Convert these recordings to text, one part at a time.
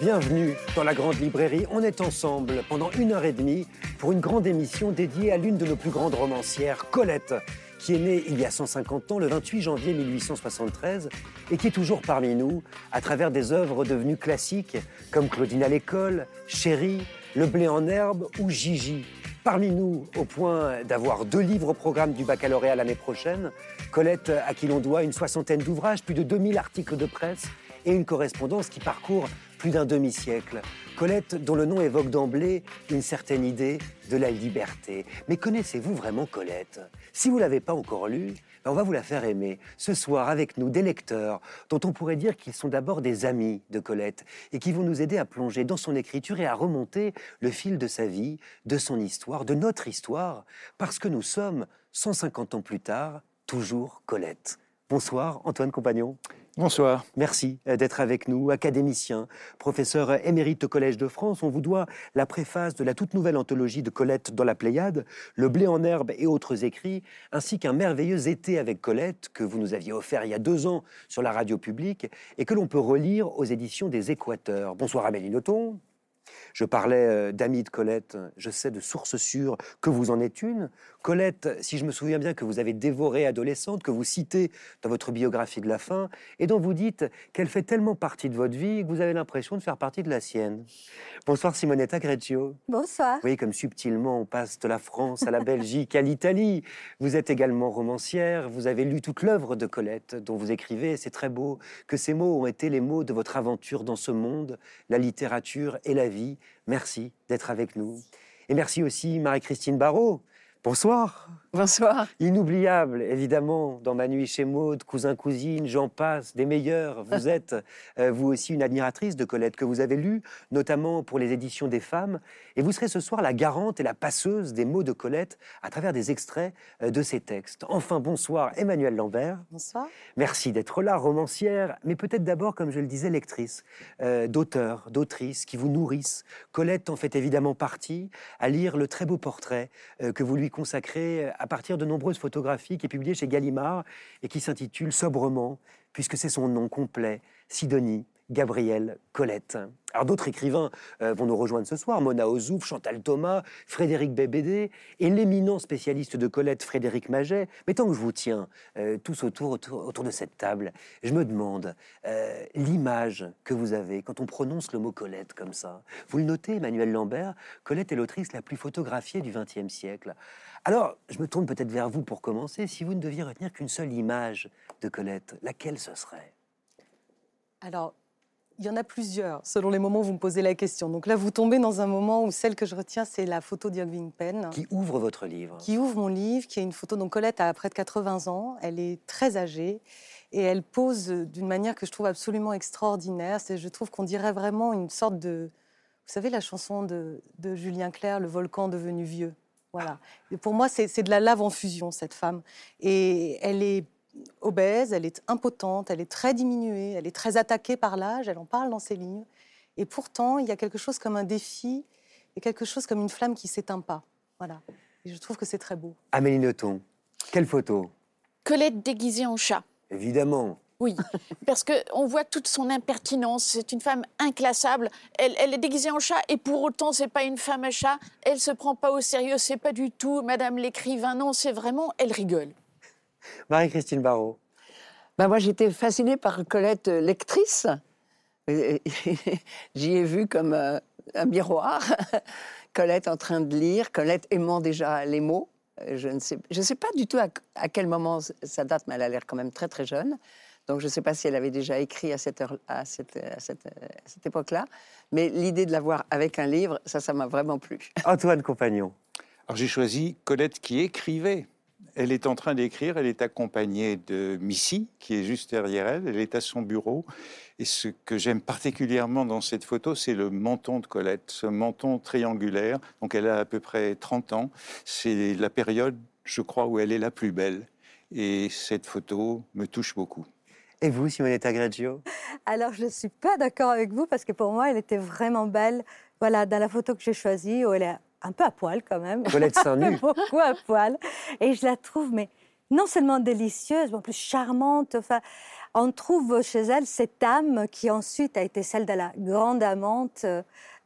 bienvenue dans la Grande Librairie. On est ensemble pendant une heure et demie pour une grande émission dédiée à l'une de nos plus grandes romancières, Colette, qui est née il y a 150 ans, le 28 janvier 1873, et qui est toujours parmi nous à travers des œuvres devenues classiques comme Claudine à l'école, Chérie, Le blé en herbe ou Gigi. Parmi nous, au point d'avoir deux livres au programme du baccalauréat l'année prochaine, Colette, à qui l'on doit une soixantaine d'ouvrages, plus de 2000 articles de presse et une correspondance qui parcourt plus d'un demi-siècle. Colette, dont le nom évoque d'emblée une certaine idée de la liberté. Mais connaissez-vous vraiment Colette? Si vous ne l'avez pas encore lue, ben on va vous la faire aimer. Ce soir, avec nous, des lecteurs dont on pourrait dire qu'ils sont d'abord des amis de Colette et qui vont nous aider à plonger dans son écriture et à remonter le fil de sa vie, de son histoire, de notre histoire, parce que nous sommes, 150 ans plus tard, toujours Colette. Bonsoir, Antoine Compagnon. Bonsoir. Merci euh, d'être avec nous, académicien, professeur émérite au Collège de France. On vous doit la préface de la toute nouvelle anthologie de Colette dans la Pléiade, Le blé en herbe et autres écrits, ainsi qu'un merveilleux été avec Colette que vous nous aviez offert il y a deux ans sur la radio publique et que l'on peut relire aux éditions des Équateurs. Bonsoir Amélie Nothomb. Je parlais euh, d'amis de Colette, je sais de sources sûres que vous en êtes une. Colette, si je me souviens bien que vous avez dévoré adolescente, que vous citez dans votre biographie de la fin, et dont vous dites qu'elle fait tellement partie de votre vie que vous avez l'impression de faire partie de la sienne. Bonsoir Simonetta Greccio. Bonsoir. Vous voyez comme subtilement on passe de la France à la Belgique, à l'Italie. Vous êtes également romancière, vous avez lu toute l'œuvre de Colette dont vous écrivez, c'est très beau, que ces mots ont été les mots de votre aventure dans ce monde, la littérature et la vie. Merci d'être avec nous. Et merci aussi Marie-Christine Barrault. Bonsoir. Bonsoir. Inoubliable, évidemment, dans Ma nuit chez Maude, cousin, cousine, j'en passe, des meilleurs. Vous êtes, euh, vous aussi, une admiratrice de Colette que vous avez lue, notamment pour les éditions des femmes. Et vous serez ce soir la garante et la passeuse des mots de Colette à travers des extraits euh, de ses textes. Enfin, bonsoir, Emmanuel Lambert. Bonsoir. Merci d'être là, romancière, mais peut-être d'abord, comme je le disais, lectrice, euh, d'auteurs, d'autrices qui vous nourrissent. Colette en fait évidemment partie, à lire le très beau portrait euh, que vous lui consacrez à partir de nombreuses photographies qui est publié chez Gallimard et qui s'intitule sobrement, puisque c'est son nom complet, Sidonie Gabrielle Colette. Alors d'autres écrivains euh, vont nous rejoindre ce soir, Mona Ozouf, Chantal Thomas, Frédéric Bébédé et l'éminent spécialiste de Colette, Frédéric Maget. Mais tant que je vous tiens euh, tous autour, autour, de cette table, je me demande euh, l'image que vous avez quand on prononce le mot Colette comme ça. Vous le notez, Emmanuel Lambert, Colette est l'autrice la plus photographiée du XXe siècle. Alors, je me tourne peut-être vers vous pour commencer. Si vous ne deviez retenir qu'une seule image de Colette, laquelle ce serait? Alors, il y en a plusieurs, selon les moments où vous me posez la question. Donc là, vous tombez dans un moment où celle que je retiens, c'est la photo d'Yogving Penn. Qui ouvre votre livre Qui ouvre mon livre, qui est une photo. Donc Colette a près de 80 ans, elle est très âgée et elle pose d'une manière que je trouve absolument extraordinaire. C'est, je trouve qu'on dirait vraiment une sorte de. Vous savez, la chanson de, de Julien Clerc, Le volcan devenu vieux. Voilà. Et pour moi, c'est de la lave en fusion, cette femme. Et elle est obèse, elle est impotente, elle est très diminuée, elle est très attaquée par l'âge, elle en parle dans ses livres. Et pourtant, il y a quelque chose comme un défi et quelque chose comme une flamme qui s'éteint pas. Voilà. Et je trouve que c'est très beau. Amélie Nothomb, quelle photo? Colette déguisée en chat. Évidemment. Oui, parce qu'on voit toute son impertinence. C'est une femme inclassable. Elle, elle, est déguisée en chat et pour autant, c'est pas une femme à chat. Elle se prend pas au sérieux. C'est pas du tout Madame l'écrivain. Non, c'est vraiment. Elle rigole. Marie-Christine Barrault. Ben moi, j'étais fascinée par Colette euh, lectrice. J'y ai vu comme euh, un miroir. Colette en train de lire, Colette aimant déjà les mots. Euh, je ne sais, je sais pas du tout à, quel moment ça date, mais elle a l'air quand même très très jeune. Donc je ne sais pas si elle avait déjà écrit à cette, heure, à cette, à cette, cette époque-là. Mais l'idée de la voir avec un livre, ça, ça m'a vraiment plu. Antoine Compagnon. Alors j'ai choisi Colette qui écrivait. Elle est en train d'écrire, elle est accompagnée de Missy, qui est juste derrière elle, elle est à son bureau. Et ce que j'aime particulièrement dans cette photo, c'est le menton de Colette, ce menton triangulaire. Donc elle a à peu près 30 ans. C'est la période je crois, où elle est la plus belle. Et cette photo me touche beaucoup. Et vous, Simonetta Greggio? Alors, je ne suis pas d'accord avec vous parce que pour moi, elle était vraiment belle. Voilà, dans la photo que j'ai choisie, où elle est un peu à poil quand même. Colette Saint-Nu. Beaucoup à poil. Et je la trouve, mais non seulement délicieuse, mais en plus charmante. Enfin, on trouve chez elle cette âme qui ensuite a été celle de la grande amante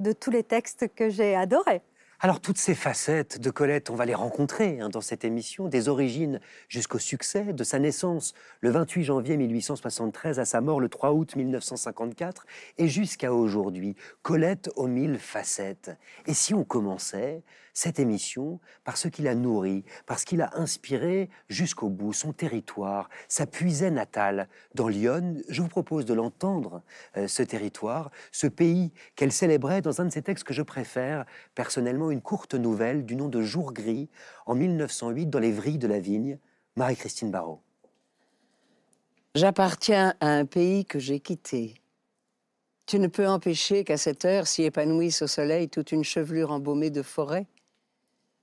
de tous les textes que j'ai adorés. Alors toutes ces facettes de Colette, on va les rencontrer hein, dans cette émission, des origines jusqu'au succès, de sa naissance le 28 janvier 1873 à sa mort le 3 août 1954 et jusqu'à aujourd'hui. Colette aux mille facettes. Et si on commençait cette émission par ce qu'il a nourri, parce qu'il a inspiré jusqu'au bout son territoire, sa puisée natale. Dans Lyon, je vous propose de l'entendre, euh, ce territoire, ce pays qu'elle célébrait dans un de ses textes que je préfère, personnellement une courte nouvelle du nom de Jour gris, en 1908, dans les vrilles de la vigne, Marie-Christine Barrault. J'appartiens à un pays que j'ai quitté. Tu ne peux empêcher qu'à cette heure s'y épanouisse au soleil toute une chevelure embaumée de forêt.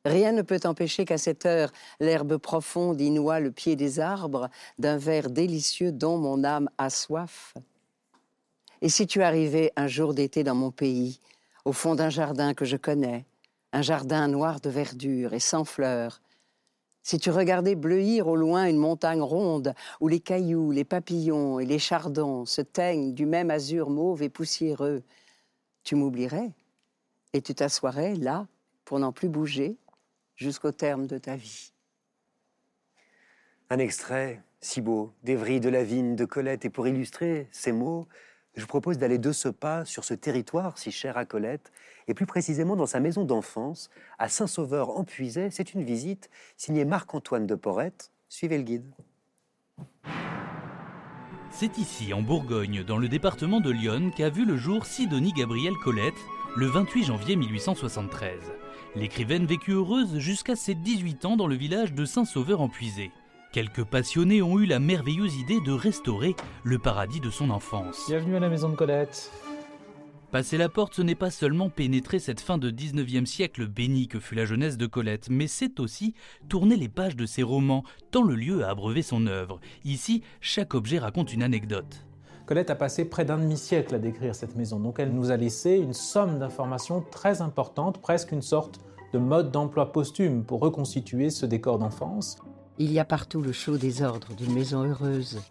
Rien ne peut empêcher qu'à cette heure, l'herbe profonde y noie le pied des arbres d'un verre délicieux dont mon âme a soif. Et si tu arrivais un jour d'été dans mon pays, au fond d'un jardin que je connais, un jardin noir de verdure et sans fleurs, si tu regardais bleuir au loin une montagne ronde où les cailloux, les papillons et les chardons se teignent du même azur mauve et poussiéreux, tu m'oublierais et tu t'assoirais là pour n'en plus bouger jusqu'au terme de ta vie. Un extrait si beau, vrilles de la vigne de Colette. Et pour illustrer ces mots, je vous propose d'aller de ce pas sur ce territoire si cher à Colette, et plus précisément dans sa maison d'enfance, à Saint-Sauveur en Puisay. C'est une visite signée Marc-Antoine de Porrette. Suivez le guide. C'est ici, en Bourgogne, dans le département de Lyon, qu'a vu le jour Sidonie Gabrielle Colette, le 28 janvier 1873. L'écrivaine vécut heureuse jusqu'à ses 18 ans dans le village de Saint-Sauveur-en-Puisé. Quelques passionnés ont eu la merveilleuse idée de restaurer le paradis de son enfance. Bienvenue à la maison de Colette. Passer la porte, ce n'est pas seulement pénétrer cette fin de 19e siècle bénie que fut la jeunesse de Colette, mais c'est aussi tourner les pages de ses romans, tant le lieu a abreuvé son œuvre. Ici, chaque objet raconte une anecdote. Colette a passé près d'un demi-siècle à décrire cette maison, donc elle nous a laissé une somme d'informations très importante, presque une sorte de mode d'emploi posthume pour reconstituer ce décor d'enfance. Il y a partout le chaud désordre d'une maison heureuse,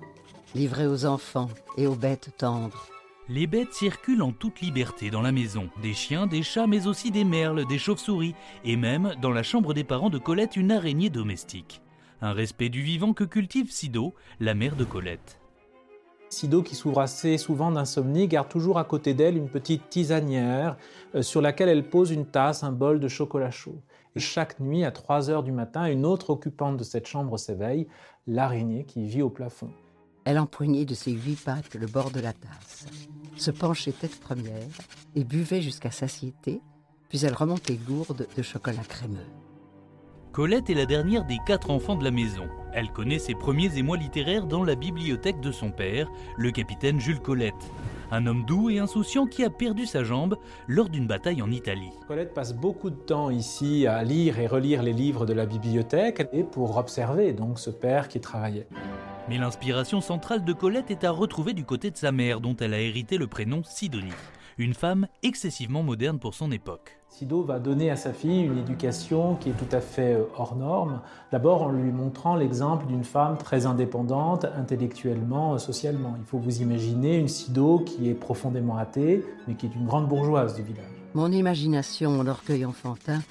livrée aux enfants et aux bêtes tendres. Les bêtes circulent en toute liberté dans la maison. Des chiens, des chats, mais aussi des merles, des chauves-souris, et même, dans la chambre des parents de Colette, une araignée domestique. Un respect du vivant que cultive Sido, la mère de Colette. Sido, qui s'ouvre assez souvent d'insomnie, garde toujours à côté d'elle une petite tisanière euh, sur laquelle elle pose une tasse, un bol de chocolat chaud. Chaque nuit, à 3 heures du matin, une autre occupante de cette chambre s'éveille, l'araignée qui vit au plafond. Elle empoignait de ses huit pattes le bord de la tasse, se penchait tête première et buvait jusqu'à satiété, puis elle remontait lourde de chocolat crémeux. Colette est la dernière des quatre enfants de la maison. Elle connaît ses premiers émois littéraires dans la bibliothèque de son père, le capitaine Jules Colette. Un homme doux et insouciant qui a perdu sa jambe lors d'une bataille en Italie. Colette passe beaucoup de temps ici à lire et relire les livres de la bibliothèque et pour observer donc ce père qui travaillait. Mais l'inspiration centrale de Colette est à retrouver du côté de sa mère, dont elle a hérité le prénom Sidonie. Une femme excessivement moderne pour son époque. Sido va donner à sa fille une éducation qui est tout à fait euh, hors norme. D'abord en lui montrant l'exemple d'une femme très indépendante, intellectuellement, euh, socialement. Il faut vous imaginer une Sido qui est profondément athée, mais qui est une grande bourgeoise du village. Mon imagination, mon orgueil enfantin,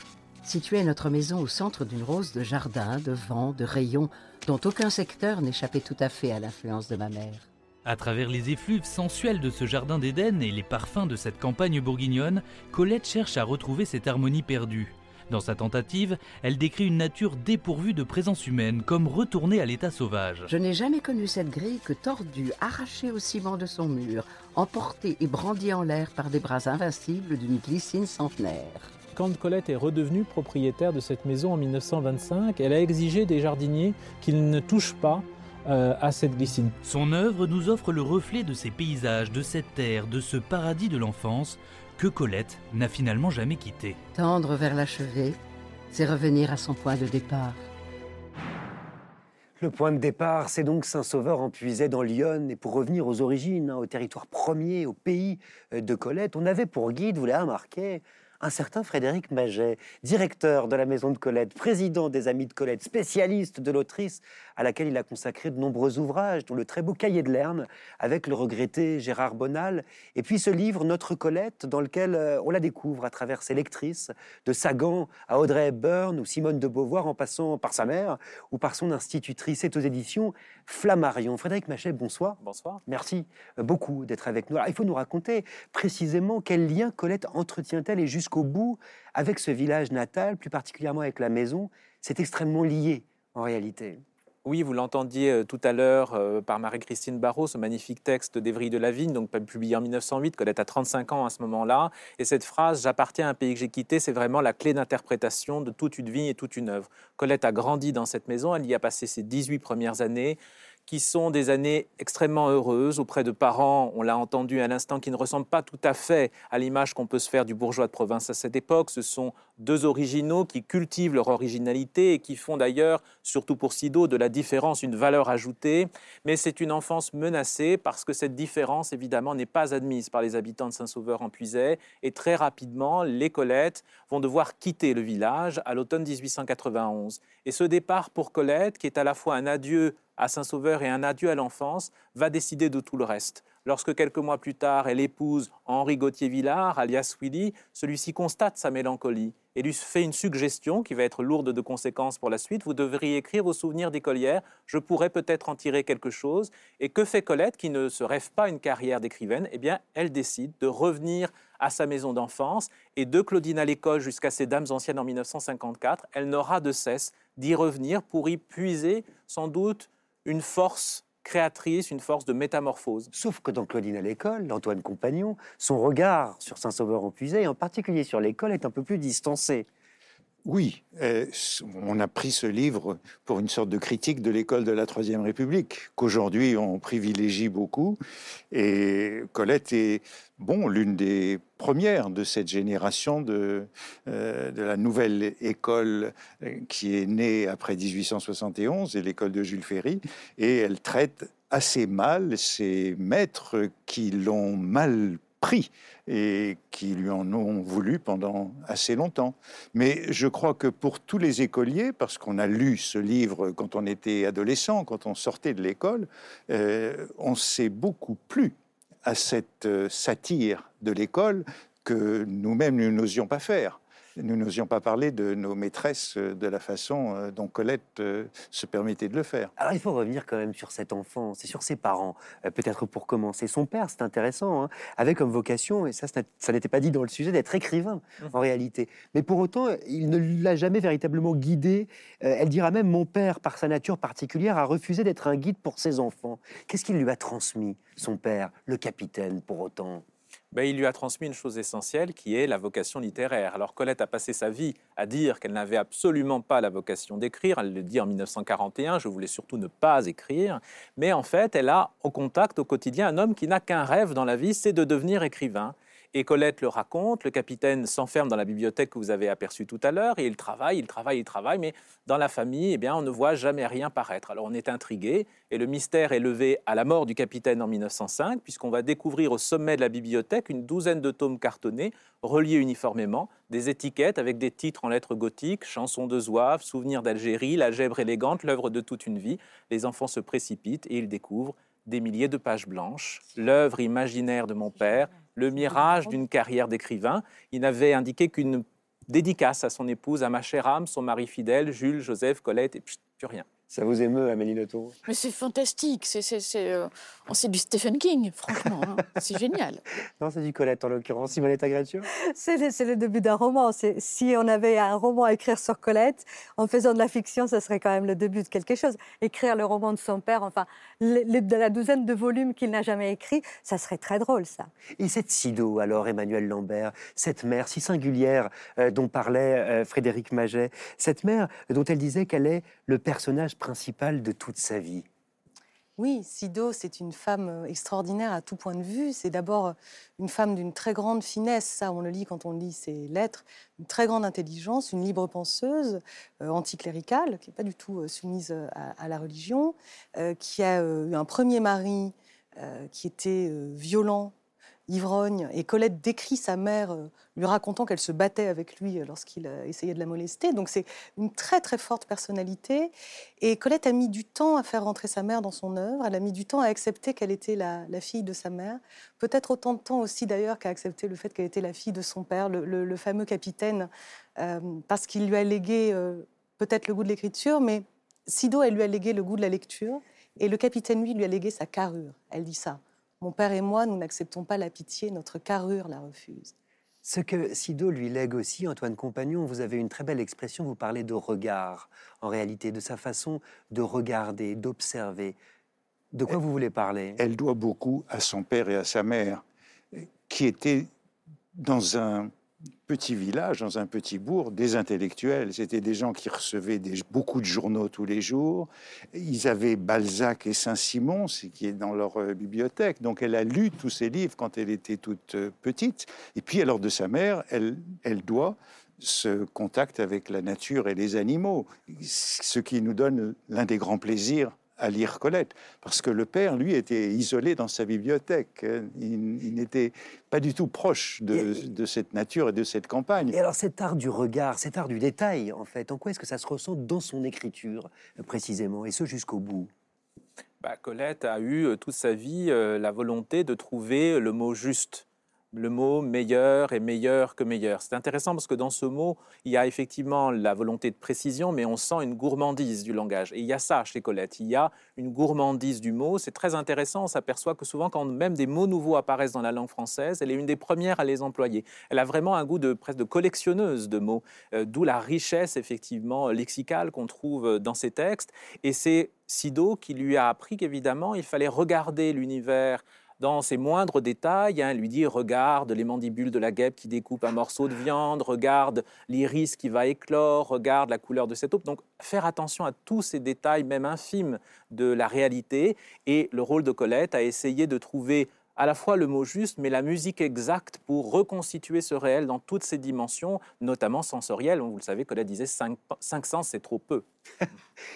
situait notre maison au centre d'une rose de jardin, de vent, de rayons, dont aucun secteur n'échappait tout à fait à l'influence de ma mère. À travers les effluves sensuels de ce jardin d'Éden et les parfums de cette campagne bourguignonne, Colette cherche à retrouver cette harmonie perdue. Dans sa tentative, elle décrit une nature dépourvue de présence humaine, comme retournée à l'état sauvage. Je n'ai jamais connu cette grille que tordue, arrachée au ciment de son mur, emportée et brandie en l'air par des bras invincibles d'une glycine centenaire. Quand Colette est redevenue propriétaire de cette maison en 1925, elle a exigé des jardiniers qu'ils ne touchent pas euh, à cette glycine. Son œuvre nous offre le reflet de ces paysages, de cette terre, de ce paradis de l'enfance que Colette n'a finalement jamais quitté. Tendre vers l'achevé, c'est revenir à son point de départ. Le point de départ, c'est donc Saint-Sauveur en Puisay dans Lyon. Et pour revenir aux origines, hein, au territoire premier, au pays euh, de Colette, on avait pour guide, vous l'avez remarqué, un certain Frédéric Maget, directeur de la Maison de Colette, président des Amis de Colette, spécialiste de l'autrice à laquelle il a consacré de nombreux ouvrages, dont le très beau Cahier de Lerne, avec le regretté Gérard Bonal, et puis ce livre Notre Colette, dans lequel euh, on la découvre à travers ses lectrices, de Sagan à Audrey Hepburn ou Simone de Beauvoir, en passant par sa mère ou par son institutrice. C'est aux éditions Flammarion. Frédéric Machet, bonsoir. Bonsoir. Merci beaucoup d'être avec nous. il faut nous raconter précisément quel lien Colette entretient-elle et jusqu'au bout avec ce village natal, plus particulièrement avec la maison. C'est extrêmement lié en réalité. Oui, vous l'entendiez euh, tout à l'heure euh, par Marie-Christine Barrault, ce magnifique texte d'Evry de la Vigne, donc publié en 1908, Colette a 35 ans à ce moment-là. Et cette phrase, J'appartiens à un pays que j'ai quitté, c'est vraiment la clé d'interprétation de toute une vie et toute une œuvre. Colette a grandi dans cette maison, elle y a passé ses 18 premières années qui sont des années extrêmement heureuses auprès de parents, on l'a entendu à l'instant, qui ne ressemblent pas tout à fait à l'image qu'on peut se faire du bourgeois de province à cette époque. Ce sont deux originaux qui cultivent leur originalité et qui font d'ailleurs, surtout pour Sido, de la différence une valeur ajoutée. Mais c'est une enfance menacée parce que cette différence, évidemment, n'est pas admise par les habitants de Saint-Sauveur en Puisay. Et très rapidement, les Colettes vont devoir quitter le village à l'automne 1891. Et ce départ pour Colette, qui est à la fois un adieu à Saint-Sauveur et un adieu à l'enfance, va décider de tout le reste. Lorsque quelques mois plus tard, elle épouse Henri Gauthier-Villard, alias Willy, celui-ci constate sa mélancolie et lui fait une suggestion qui va être lourde de conséquences pour la suite. Vous devriez écrire vos souvenirs d'écolière, je pourrais peut-être en tirer quelque chose. Et que fait Colette, qui ne se rêve pas une carrière d'écrivaine? Eh bien, elle décide de revenir à sa maison d'enfance et de Claudine à l'école jusqu'à ses Dames anciennes en 1954, elle n'aura de cesse d'y revenir pour y puiser sans doute une force créatrice, une force de métamorphose. Sauf que dans Claudine à l'école, Antoine Compagnon, son regard sur Saint-Sauveur en Puisay, et en particulier sur l'école, est un peu plus distancé. Oui, euh, on a pris ce livre pour une sorte de critique de l'école de la Troisième République, qu'aujourd'hui on privilégie beaucoup. Et Colette est, bon, l'une des premières de cette génération de, euh, de la nouvelle école euh, qui est née après 1871, et l'école de Jules Ferry. Et elle traite assez mal ses maîtres qui l'ont mal pris et qui lui en ont voulu pendant assez longtemps. Mais je crois que pour tous les écoliers, parce qu'on a lu ce livre quand on était adolescent, quand on sortait de l'école, euh, on s'est beaucoup plu à cette euh, satire de l'école que nous-mêmes nous n'osions pas faire nous n'osions pas parler de nos maîtresses euh, de la façon euh, dont Colette euh, se permettait de le faire. Alors il faut revenir quand même sur cet enfant, c'est sur ses parents, peut-être pour commencer. Son père, c'est intéressant, hein, avait comme vocation, et ça, ça n'était pas dit dans le sujet, d'être écrivain mmh. en réalité. Mais pour autant, il ne l'a jamais véritablement guidé. elle dira même, mon père, par sa nature particulière, a refusé d'être un guide pour ses enfants. Qu'est-ce qu'il lui a transmis, son père, le capitaine, pour autant? Ben, il lui a transmis une chose essentielle qui est la vocation littéraire. Alors Colette a passé sa vie à dire qu'elle n'avait absolument pas la vocation d'écrire. Elle le dit en 1941, je voulais surtout ne pas écrire. Mais en fait, elle a au contact au quotidien un homme qui n'a qu'un rêve dans la vie, c'est de devenir écrivain. Et Colette le raconte, le capitaine s'enferme dans la bibliothèque que vous avez aperçue tout à l'heure, et il travaille, il travaille, il travaille, mais dans la famille, eh bien, on ne voit jamais rien paraître. Alors on est intrigué, et le mystère est levé à la mort du capitaine en 1905, puisqu'on va découvrir au sommet de la bibliothèque une douzaine de tomes cartonnés, reliés uniformément, des étiquettes avec des titres en lettres gothiques, Chansons de Zouave, Souvenirs d'Algérie, La Gèbre élégante, l'œuvre de toute une vie. Les enfants se précipitent et ils découvrent des milliers de pages blanches, l'œuvre imaginaire de mon père, le mirage d'une carrière d'écrivain. Il n'avait indiqué qu'une dédicace à son épouse, à ma chère âme, son mari fidèle, Jules, Joseph, Colette, et plus rien. Ça vous émeut, Amélie Nothomb Mais c'est fantastique. C'est, euh, du Stephen King, franchement. Hein. c'est génial. Non, c'est du Colette, en l'occurrence. Simonetta Gratio c'est le, c'est le début d'un roman. si on avait un roman à écrire sur Colette, en faisant de la fiction, ça serait quand même le début de quelque chose. Écrire le roman de son père, enfin, de la douzaine de volumes qu'il n'a jamais écrit, ça serait très drôle, ça. Et cette Sido, alors, Emmanuel Lambert, cette mère si singulière euh, dont parlait euh, Frédéric Maget, cette mère dont elle disait qu'elle est le personnage principal de toute sa vie. Oui, Sido, c'est une femme euh, extraordinaire à tout point de vue. C'est d'abord euh, une femme d'une très grande finesse, ça on le lit quand on lit ses lettres, une très grande intelligence, une libre penseuse, euh, anticléricale, qui n'est pas du tout soumise à, la religion, qui a eu un premier mari qui était violent, ivrogne. Et Colette décrit sa mère euh, lui racontant qu'elle se battait avec lui euh, lorsqu'il essayait de la molester. Donc c'est une très très forte personnalité. Et Colette a mis du temps à faire rentrer sa mère dans son œuvre. Elle a mis du temps à accepter qu'elle était la, fille de sa mère. Peut-être autant de temps aussi d'ailleurs qu'à accepter le fait qu'elle était la fille de son père, le, fameux capitaine, euh, parce qu'il lui a légué peut-être le goût de l'écriture, mais Sido, elle lui a légué le goût de la lecture. Et le capitaine, lui, lui a légué sa carrure. Elle dit ça. Mon père et moi, nous n'acceptons pas la pitié, notre carrure la refuse. Ce que Sido lui lègue aussi, Antoine Compagnon, vous avez une très belle expression, vous parlez de regard, en réalité, de sa façon de regarder, d'observer. De quoi vous voulez parler? Elle doit beaucoup à son père et à sa mère, qui étaient dans un petit village, dans un petit bourg, des intellectuels. C'était des gens qui recevaient beaucoup de journaux tous les jours. Ils avaient Balzac et Saint-Simon, ce qui est dans leur euh, bibliothèque. Donc elle a lu tous ces livres quand elle était toute euh, petite. Et puis alors de sa mère, elle, elle doit ce contact avec la nature et les animaux, ce qui nous donne l'un des grands plaisirs à lire Colette, parce que le père, lui, était isolé dans sa bibliothèque. Hein. Il, n'était pas du tout proche de, cette nature et de cette campagne. Et alors cet art du regard, cet art du détail, en fait, en quoi est-ce que ça se ressent dans son écriture, précisément, et ce jusqu'au bout? Bah, Colette a eu euh, toute sa vie euh, la volonté de trouver le mot juste le mot meilleur est meilleur que meilleur. C'est intéressant parce que dans ce mot, il y a effectivement la volonté de précision, mais on sent une gourmandise du langage. Et il y a ça chez Colette, il y a une gourmandise du mot. C'est très intéressant, on s'aperçoit que souvent quand même des mots nouveaux apparaissent dans la langue française, elle est une des premières à les employer. Elle a vraiment un goût de presque de collectionneuse de mots, euh, d'où la richesse effectivement lexicale qu'on trouve dans ses textes. Et c'est Sido qui lui a appris qu'évidemment, il fallait regarder l'univers dans ses moindres détails. Hein, lui dit regarde les mandibules de la guêpe qui découpe un morceau de viande, regarde l'iris qui va éclore, regarde la couleur de cette eau. Donc faire attention à tous ces détails, même infimes, de la réalité. Et le rôle de Colette a essayé de trouver à la fois le mot juste, mais la musique exacte pour reconstituer ce réel dans toutes ses dimensions, notamment sensorielles. Vous le savez, Colette disait 5 sens, c'est trop peu.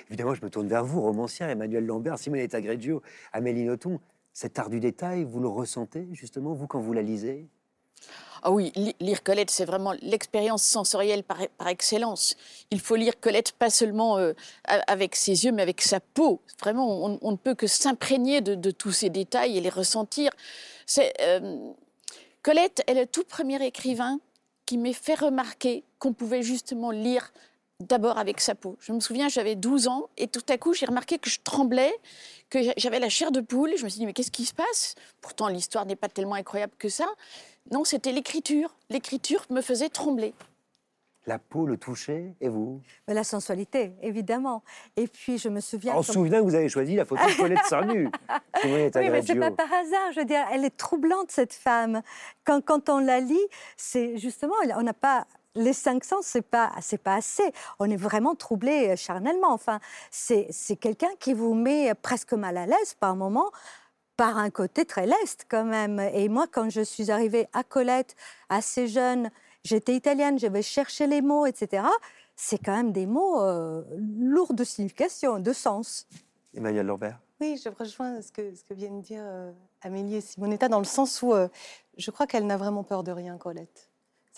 Évidemment, je me tourne vers vous, romancière, Emmanuel Lambert, Simonetta Greggio, Amélie Nothomb cet art du détail, vous le ressentez justement, vous, quand vous la lisez? Ah oui, lire Colette, c'est vraiment l'expérience sensorielle par, excellence. Il faut lire Colette pas seulement euh, avec ses yeux, mais avec sa peau. Vraiment, on, ne peut que s'imprégner de, tous ces détails et les ressentir. Euh, Colette est le tout premier écrivain qui m'ait fait remarquer qu'on pouvait justement lire d'abord avec sa peau. Je me souviens, j'avais 12 ans et tout à coup, j'ai remarqué que je tremblais, que j'avais la chair de poule. Je me suis dit, mais qu'est-ce qui se passe? Pourtant, l'histoire n'est pas tellement incroyable que ça. Non, c'était l'écriture. L'écriture me faisait trembler. La peau, le toucher, et vous? La sensualité, évidemment. Et puis, je me souviens... Souvient que vous avez choisi la photo de Colette Sarnu. oui, mais c'est pas par hasard. Je veux dire, elle est troublante, cette femme. Quand, quand on la lit, c'est justement, on n'a pas les cinq sens, c'est pas, c'est pas assez. On est vraiment troublé euh, charnellement. Enfin, c'est, quelqu'un qui vous met presque mal à l'aise par moment, par un côté très leste quand même. Et moi, quand je suis arrivée à Colette, assez jeune, j'étais italienne, j'avais cherché les mots, etc. C'est quand même des mots euh, lourds de signification, de sens. Emmanuel Lambert. Oui, je rejoins ce que, ce que viennent dire euh, Amélie et Simonetta dans le sens où je crois qu'elle n'a vraiment peur de rien, Colette.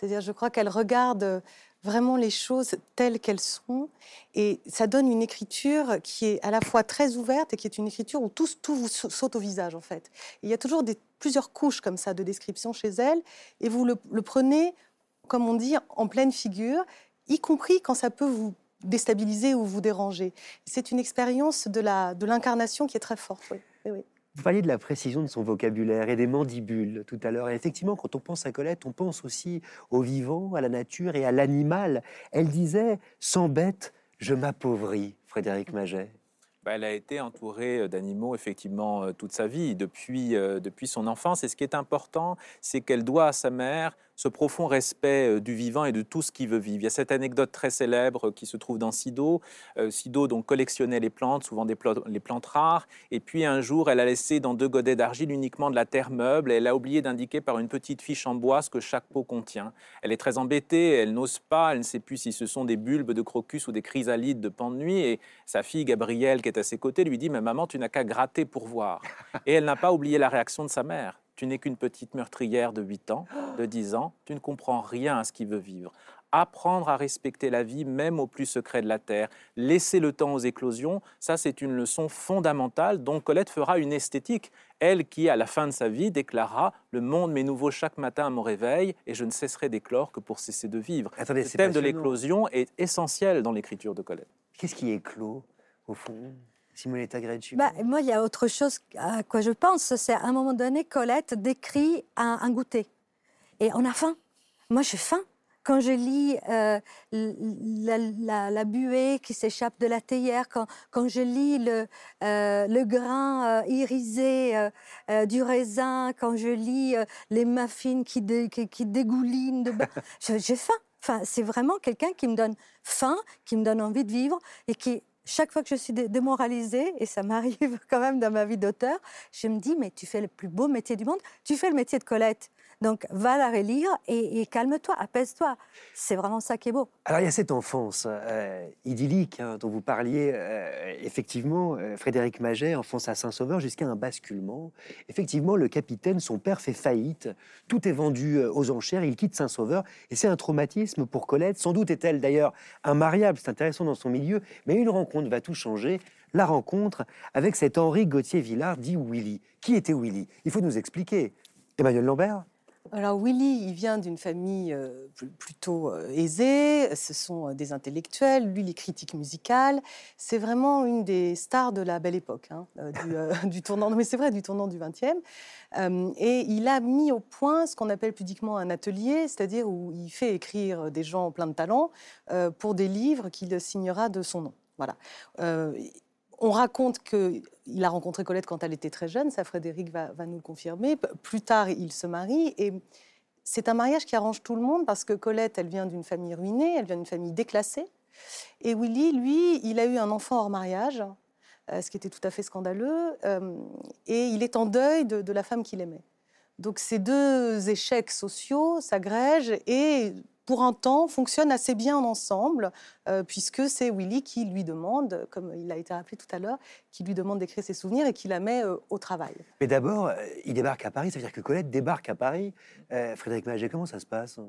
C'est-à-dire, je crois qu'elle regarde vraiment les choses telles qu'elles sont. Et ça donne une écriture qui est à la fois très ouverte et qui est une écriture où tout, tout vous saute au visage, en fait. il y a toujours plusieurs couches comme ça de description chez elle. Et vous le, prenez, comme on dit, en pleine figure, y compris quand ça peut vous déstabiliser ou vous déranger. C'est une expérience de l'incarnation qui est très forte. Vous parliez de la précision de son vocabulaire et des mandibules tout à l'heure. Et effectivement, quand on pense à Colette, on pense aussi au vivant, à la nature et à l'animal. Elle disait Sans bête, je m'appauvris, Frédéric Maget. Bah, elle a été entourée euh, d'animaux effectivement euh, toute sa vie, depuis, euh, depuis son enfance. Et ce qui est important, c'est qu'elle doit à sa mère ce profond respect euh, du vivant et de tout ce qui veut vivre. Il y a cette anecdote très célèbre qui se trouve dans Sido. Euh, Sido donc collectionnait les plantes, souvent des plantes, les plantes rares, et puis un jour elle a laissé dans deux godets d'argile uniquement de la terre meuble, et elle a oublié d'indiquer par une petite fiche en bois ce que chaque pot contient. Elle est très embêtée, elle n'ose pas, elle ne sait plus si ce sont des bulbes de crocus ou des chrysalides de pan de nuit, et sa fille Gabrielle qui est à ses côtés lui dit mais maman tu n'as qu'à gratter pour voir. Et elle n'a pas oublié la réaction de sa mère. Tu n'es qu'une petite meurtrière de 8 ans, de 10 ans, tu ne comprends rien à ce qui veut vivre. Apprendre à respecter la vie, même au plus secret de la terre. Laisser le temps aux éclosions, ça c'est une leçon fondamentale dont Colette fera une esthétique. Elle qui, à la fin de sa vie, déclarera Le monde m'est nouveau chaque matin à mon réveil et je ne cesserai d'éclore que pour cesser de vivre. Attendez, Le thème de l'éclosion est essentiel dans l'écriture de Colette. Qu'est-ce qui éclot, au fond? Simonetta Grecci Bah, moi, il y a autre chose à quoi je pense. C'est à un moment donné, Colette décrit un, un goûter. Et on a faim. Moi, j'ai faim. Quand je lis euh, la, buée qui s'échappe de la théière, quand, quand je lis le, euh, grain euh, irisé du raisin, quand je lis les muffins qui, qui, dégoulinent j'ai faim. Enfin, c'est vraiment quelqu'un qui me donne faim, qui me donne envie de vivre et qui, chaque fois que je suis dé- démoralisée, et ça m'arrive quand même dans ma vie d'auteur, je me dis, mais tu fais le plus beau métier du monde, tu fais le métier de Colette. Donc, va la relire et, et calme-toi, apaise-toi. C'est vraiment ça qui est beau. Alors, il y a cette enfance euh, idyllique hein, dont vous parliez. euh, effectivement, euh, Frédéric Maget, enfance à Saint-Sauveur, jusqu'à un basculement. Effectivement, le capitaine, son père, fait faillite. Tout est vendu aux enchères. Il quitte Saint-Sauveur. Et c'est un traumatisme pour Colette. Sans doute est-elle d'ailleurs immariable. C'est intéressant dans son milieu. Mais une rencontre va tout changer. La rencontre avec cet Henri Gauthier-Villard, dit Willy. Qui était Willy? Il faut nous expliquer. Emmanuel Lambert? Alors Willy, il vient d'une famille euh, pl- plutôt euh, aisée, ce sont euh, des intellectuels, lui, les critiques musicales. C'est vraiment une des stars de la belle époque, hein, du, tournant, mais c'est vrai, du tournant du 20e. Euh, et il a mis au point ce qu'on appelle pudiquement un atelier, c'est-à-dire où il fait écrire des gens pleins de talent pour des livres qu'il signera de son nom. Voilà. On raconte qu'il a rencontré Colette quand elle était très jeune, ça Frédéric va, nous le confirmer. Plus tard, ils se marient et c'est un mariage qui arrange tout le monde parce que Colette, elle vient d'une famille ruinée, elle vient d'une famille déclassée. Et Willy, lui, il a eu un enfant hors mariage, euh, ce qui était tout à fait scandaleux, euh, et il est en deuil de, de la femme qu'il aimait. Donc ces deux échecs sociaux s'agrègent et pour un temps fonctionnent assez bien ensemble, euh, puisque c'est Willy qui lui demande, comme il a été rappelé tout à l'heure, qui lui demande d'écrire ses souvenirs et qui la met euh, au travail. Mais d'abord, euh, il débarque à Paris. Ça veut dire que Colette débarque à Paris. Euh, Frédéric Maget, comment ça se passe?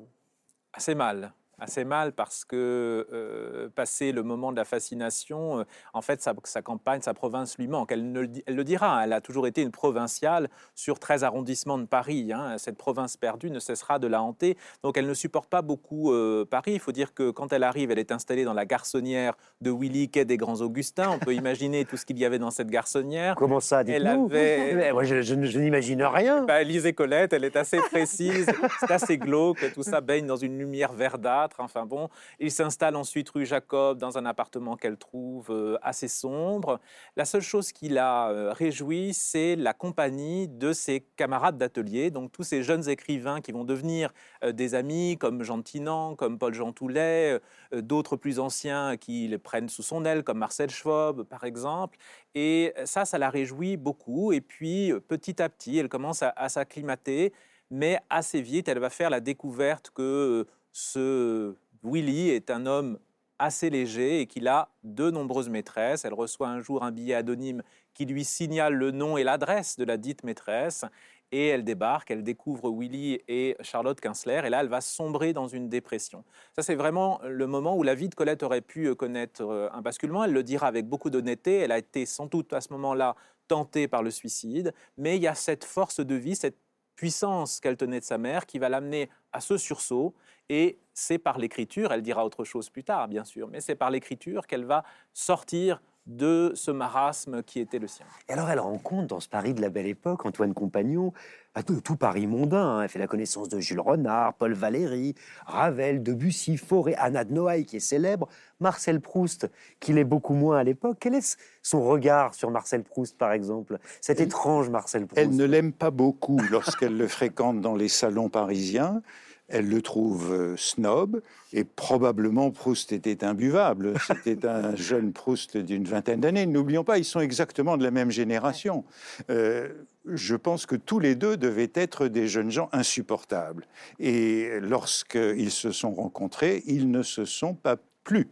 Assez mal. Assez mal parce que, euh, passé le moment de la fascination, euh, en fait, sa, sa campagne, sa province lui manque. Elle, ne le, di- elle le dira, elle a toujours été une provinciale sur 13 arrondissements de Paris. hein. Cette province perdue ne cessera de la hanter. Donc, elle ne supporte pas beaucoup euh, Paris. Il faut dire que quand elle arrive, elle est installée dans la garçonnière de Willy, quai des Grands Augustins. On peut imaginer tout ce qu'il y avait dans cette garçonnière. Comment ça Elle avait- Mais Moi, je, je- je n'imagine rien. Bah, lisez Colette, elle est assez précise, c'est assez glauque, tout ça baigne dans une lumière verdâtre. Enfin bon, il s'installe ensuite rue Jacob dans un appartement qu'elle trouve euh, assez sombre. La seule chose qui la euh, réjouit, c'est la compagnie de ses camarades d'atelier, donc tous ces jeunes écrivains qui vont devenir euh, des amis, comme Jean Tinan, comme Paul-Jean Toulet, euh, d'autres plus anciens qui le prennent sous son aile, comme Marcel Schwab, par exemple. Et ça, ça la réjouit beaucoup. Et puis, petit à petit, elle commence à, s'acclimater, mais assez vite, elle va faire la découverte que ce Willy est un homme assez léger et qu'il a de nombreuses maîtresses. Elle reçoit un jour un billet anonyme qui lui signale le nom et l'adresse de la dite maîtresse. Et elle débarque, elle découvre Willy et Charlotte Kinsler, et là, elle va sombrer dans une dépression. Ça, c'est vraiment le moment où la vie de Colette aurait pu euh, connaître euh, un basculement. Elle le dira avec beaucoup d'honnêteté. Elle a été sans doute à ce moment-là tentée par le suicide, mais il y a cette force de vie, cette puissance qu'elle tenait de sa mère qui va l'amener à ce sursaut. Et c'est par l'écriture, elle dira autre chose plus tard, bien sûr, mais c'est par l'écriture qu'elle va sortir de ce marasme qui était le sien. Et alors, elle rencontre dans ce Paris de la belle époque Antoine Compagnon, bah, tout, tout Paris mondain. hein. Elle fait la connaissance de Jules Renard, Paul Valéry, Ravel, Debussy, Fauré, Anna de Noailles, qui est célèbre, Marcel Proust, qui l'est beaucoup moins à l'époque. Quel est son regard sur Marcel Proust, par exemple? Cet Elle- étrange Marcel Proust. Elle ne l'aime pas beaucoup lorsqu'elle le fréquente dans les salons parisiens. Elle le trouve euh, snob et probablement Proust était imbuvable. C'était un jeune Proust d'une vingtaine d'années. N'oublions pas, ils sont exactement de la même génération. Euh, je pense que tous les deux devaient être des jeunes gens insupportables. Et lorsqu'ils se sont rencontrés, ils ne se sont pas plus.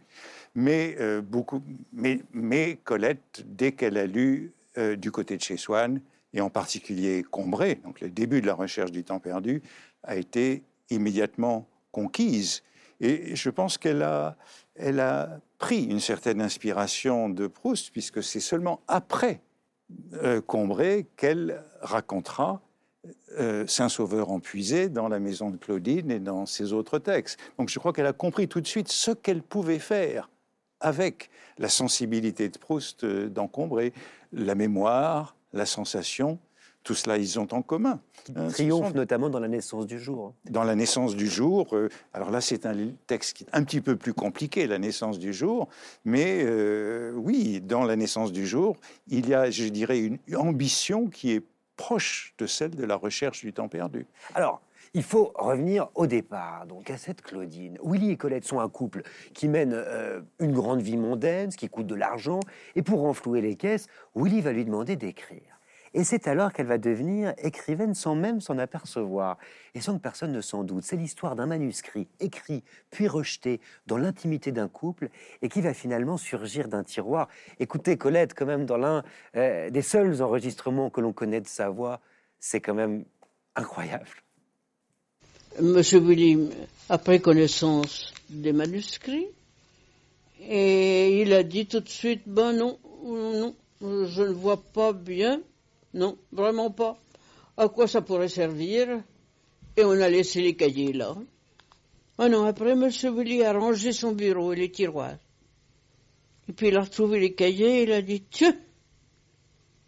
Mais, euh, beaucoup, mais, mais Colette, dès qu'elle a lu du côté de chez Swann, et en particulier Combré, donc le début de la recherche du temps perdu, a été immédiatement conquise. Et je pense qu'elle a, elle a pris une certaine inspiration de Proust, puisque c'est seulement après euh, Combray qu'elle racontera euh, Saint-Sauveur empuisé dans la maison de Claudine et dans ses autres textes. Donc je crois qu'elle a compris tout de suite ce qu'elle pouvait faire avec la sensibilité de Proust euh, la mémoire, la sensation, tout cela, ils ont en commun. Hein, triomphe notamment dans la naissance du jour. Dans la naissance du jour. Euh, alors là, c'est un texte qui est un petit peu plus compliqué, la naissance du jour. Mais euh, oui, dans la naissance du jour, il y a, je dirais, une ambition qui est proche de celle de la recherche du temps perdu. Alors, il faut revenir au départ, donc à cette Claudine. Willy et Colette sont un couple qui mène euh, une grande vie mondaine, ce qui coûte de l'argent, et pour renflouer les caisses, Willy va lui demander d'écrire. Et c'est alors qu'elle va devenir écrivaine sans même s'en apercevoir, et sans que personne ne s'en doute. C'est l'histoire d'un manuscrit écrit puis rejeté dans l'intimité d'un couple et qui va finalement surgir d'un tiroir. Écoutez, Colette, quand même, dans l'un euh, des seuls enregistrements que l'on connaît de sa voix, c'est quand même incroyable. Monsieur William a pris connaissance des manuscrits et il a dit tout de suite, ben non, non, je ne vois pas bien non, vraiment pas. À quoi ça pourrait servir? Et on a laissé les cahiers là. Ah non, après, M. Willy a rangé son bureau et les tiroirs. Et puis il a retrouvé les cahiers et il a dit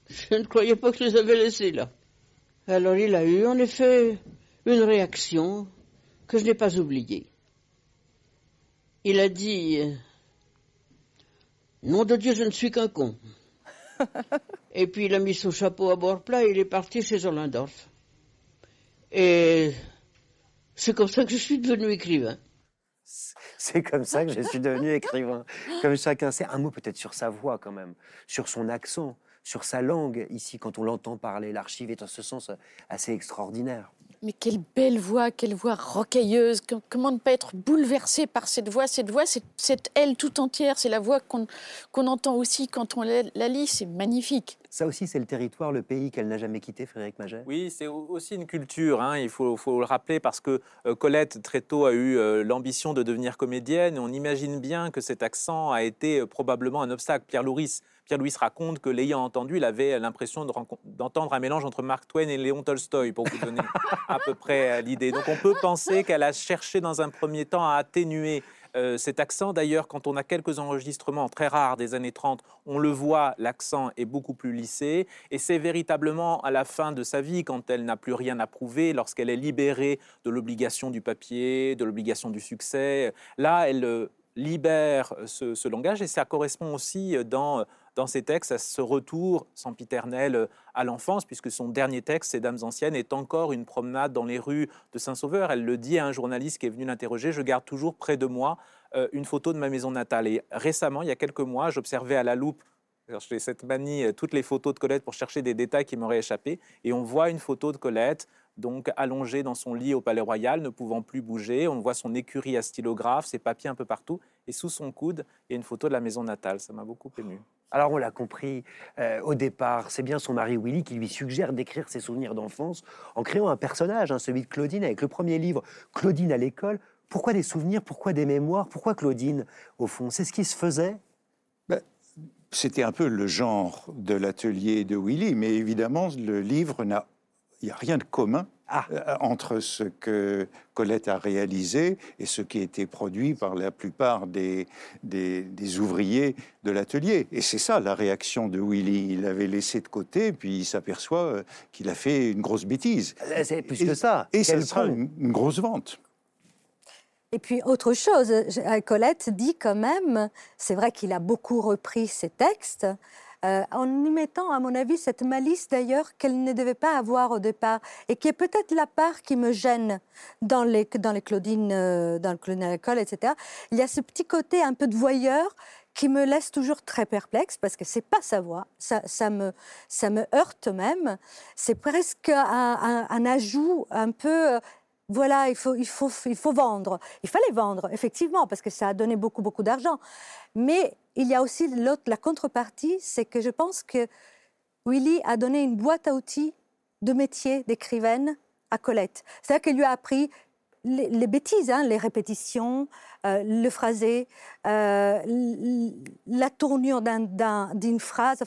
je ne croyais pas que je les avais laissés là. Alors il a eu en effet une réaction que je n'ai pas oubliée. Il a dit Nom de Dieu, je ne suis qu'un con. et puis il a mis son chapeau à bord plat et il est parti chez Orlandorf. Et c'est comme ça que je suis devenu écrivain. C'est comme ça que je suis devenu écrivain. Comme chacun sait, un mot peut-être sur sa voix quand même, sur son accent, sur sa langue. Ici, quand on l'entend parler, l'archive est en ce sens assez extraordinaire. Mais quelle belle voix, quelle voix rocailleuse. Comment ne pas être bouleversé par cette voix? Cette voix, c'est elle tout entière. C'est la voix qu'on entend aussi quand on la, lit. C'est magnifique. Ça aussi, c'est le territoire, le pays qu'elle n'a jamais quitté, Frédéric Maget Oui, c'est aussi une culture, hein. il faut, le rappeler, parce que euh, Colette, très tôt, a eu euh, l'ambition de devenir comédienne. On imagine bien que cet accent a été euh, probablement un obstacle. Pierre Louris Pierre-Louis raconte que l'ayant entendu, il avait l'impression d'entendre un mélange entre Mark Twain et Léon Tolstoï, pour vous donner à peu près euh, l'idée. Donc on peut penser qu'elle a cherché dans un premier temps à atténuer euh, cet accent. D'ailleurs, quand on a quelques enregistrements très rares des années 30, on le voit, l'accent est beaucoup plus lissé. Et c'est véritablement à la fin de sa vie, quand elle n'a plus rien à prouver, lorsqu'elle est libérée de l'obligation du papier, de l'obligation du succès. Là, elle euh, libère ce, ce, langage et ça correspond aussi dans dans ses textes à ce retour sempiternel euh, à l'enfance, puisque son dernier texte, Ces Dames anciennes, est encore une promenade dans les rues de Saint-Sauveur. Elle le dit à un journaliste qui est venu l'interroger, je garde toujours près de moi euh, une photo de ma maison natale. Et récemment, il y a quelques mois, j'observais à la loupe j'ai cette manie, euh, toutes les photos de Colette pour chercher des détails qui m'auraient échappé. Et on voit une photo de Colette, donc allongée dans son lit au Palais Royal, ne pouvant plus bouger. On voit son écurie à stylographe, ses papiers un peu partout. Et sous son coude, il y a une photo de la maison natale. Ça m'a beaucoup ému. Alors on l'a compris euh, au départ, c'est bien son mari Willy qui lui suggère d'écrire ses souvenirs d'enfance en créant un personnage, hein, celui de Claudine, avec le premier livre, Claudine à l'école. Pourquoi des souvenirs Pourquoi des mémoires Pourquoi Claudine, au fond? C'est ce qui se faisait? Ben, C'était un peu le genre de l'atelier de Willy, mais évidemment, le livre n'a... Il n'y a rien de commun ah. Euh, entre ce que Colette a réalisé et ce qui a été produit par la plupart des, des, ouvriers de l'atelier. Et c'est ça la réaction de Willy. Il l'avait laissé de côté, puis il s'aperçoit euh, qu'il a fait une grosse bêtise. Euh, c'est plus que ça. Et ce sera une, grosse vente. Et puis autre chose, Colette dit quand même, c'est vrai qu'il a beaucoup repris ses textes, euh, en y mettant, à mon avis, cette malice d'ailleurs qu'elle ne devait pas avoir au départ, et qui est peut-être la part qui me gêne dans les, Claudines, euh, dans le Claudine à l'école, etc. Il y a ce petit côté un peu de voyeur qui me laisse toujours très perplexe parce que c'est pas sa voix, ça, me, heurte même. C'est presque un, ajout un peu. Voilà, il faut, il, faut, il faut vendre. Il fallait vendre, effectivement, parce que ça a donné beaucoup, beaucoup d'argent. Mais il y a aussi l'autre, la contrepartie, c'est que je pense que Willy a donné une boîte à outils de métier d'écrivaine à Colette. C'est-à-dire qu'elle lui a appris les, bêtises, hein, les répétitions, euh, le phrasé, euh, la tournure d'un- d'un- d'une phrase.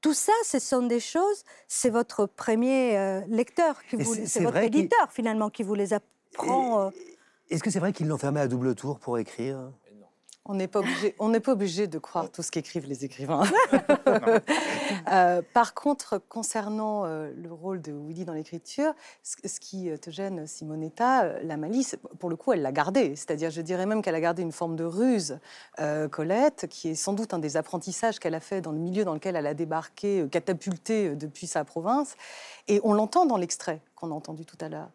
Tout ça, ce sont des choses. C'est votre premier euh, lecteur, qui vous, c'est- votre éditeur finalement qui vous les apprend. euh. Est-ce que c'est vrai qu'il l'enfermait à double tour pour écrire? On n'est pas obligé, on n'est pas obligé de croire tout ce qu'écrivent les écrivains. Euh, par contre, concernant euh, le rôle de Willy dans l'écriture, ce, ce qui euh, te gêne, Simonetta, la malice, pour le coup, elle l'a gardée. C'est-à-dire, je dirais même qu'elle a gardé une forme de ruse, euh, Colette, qui est sans doute un des apprentissages qu'elle a fait dans le milieu dans lequel elle a débarqué, catapulté euh, depuis sa province. Et on l'entend dans l'extrait qu'on a entendu tout à l'heure.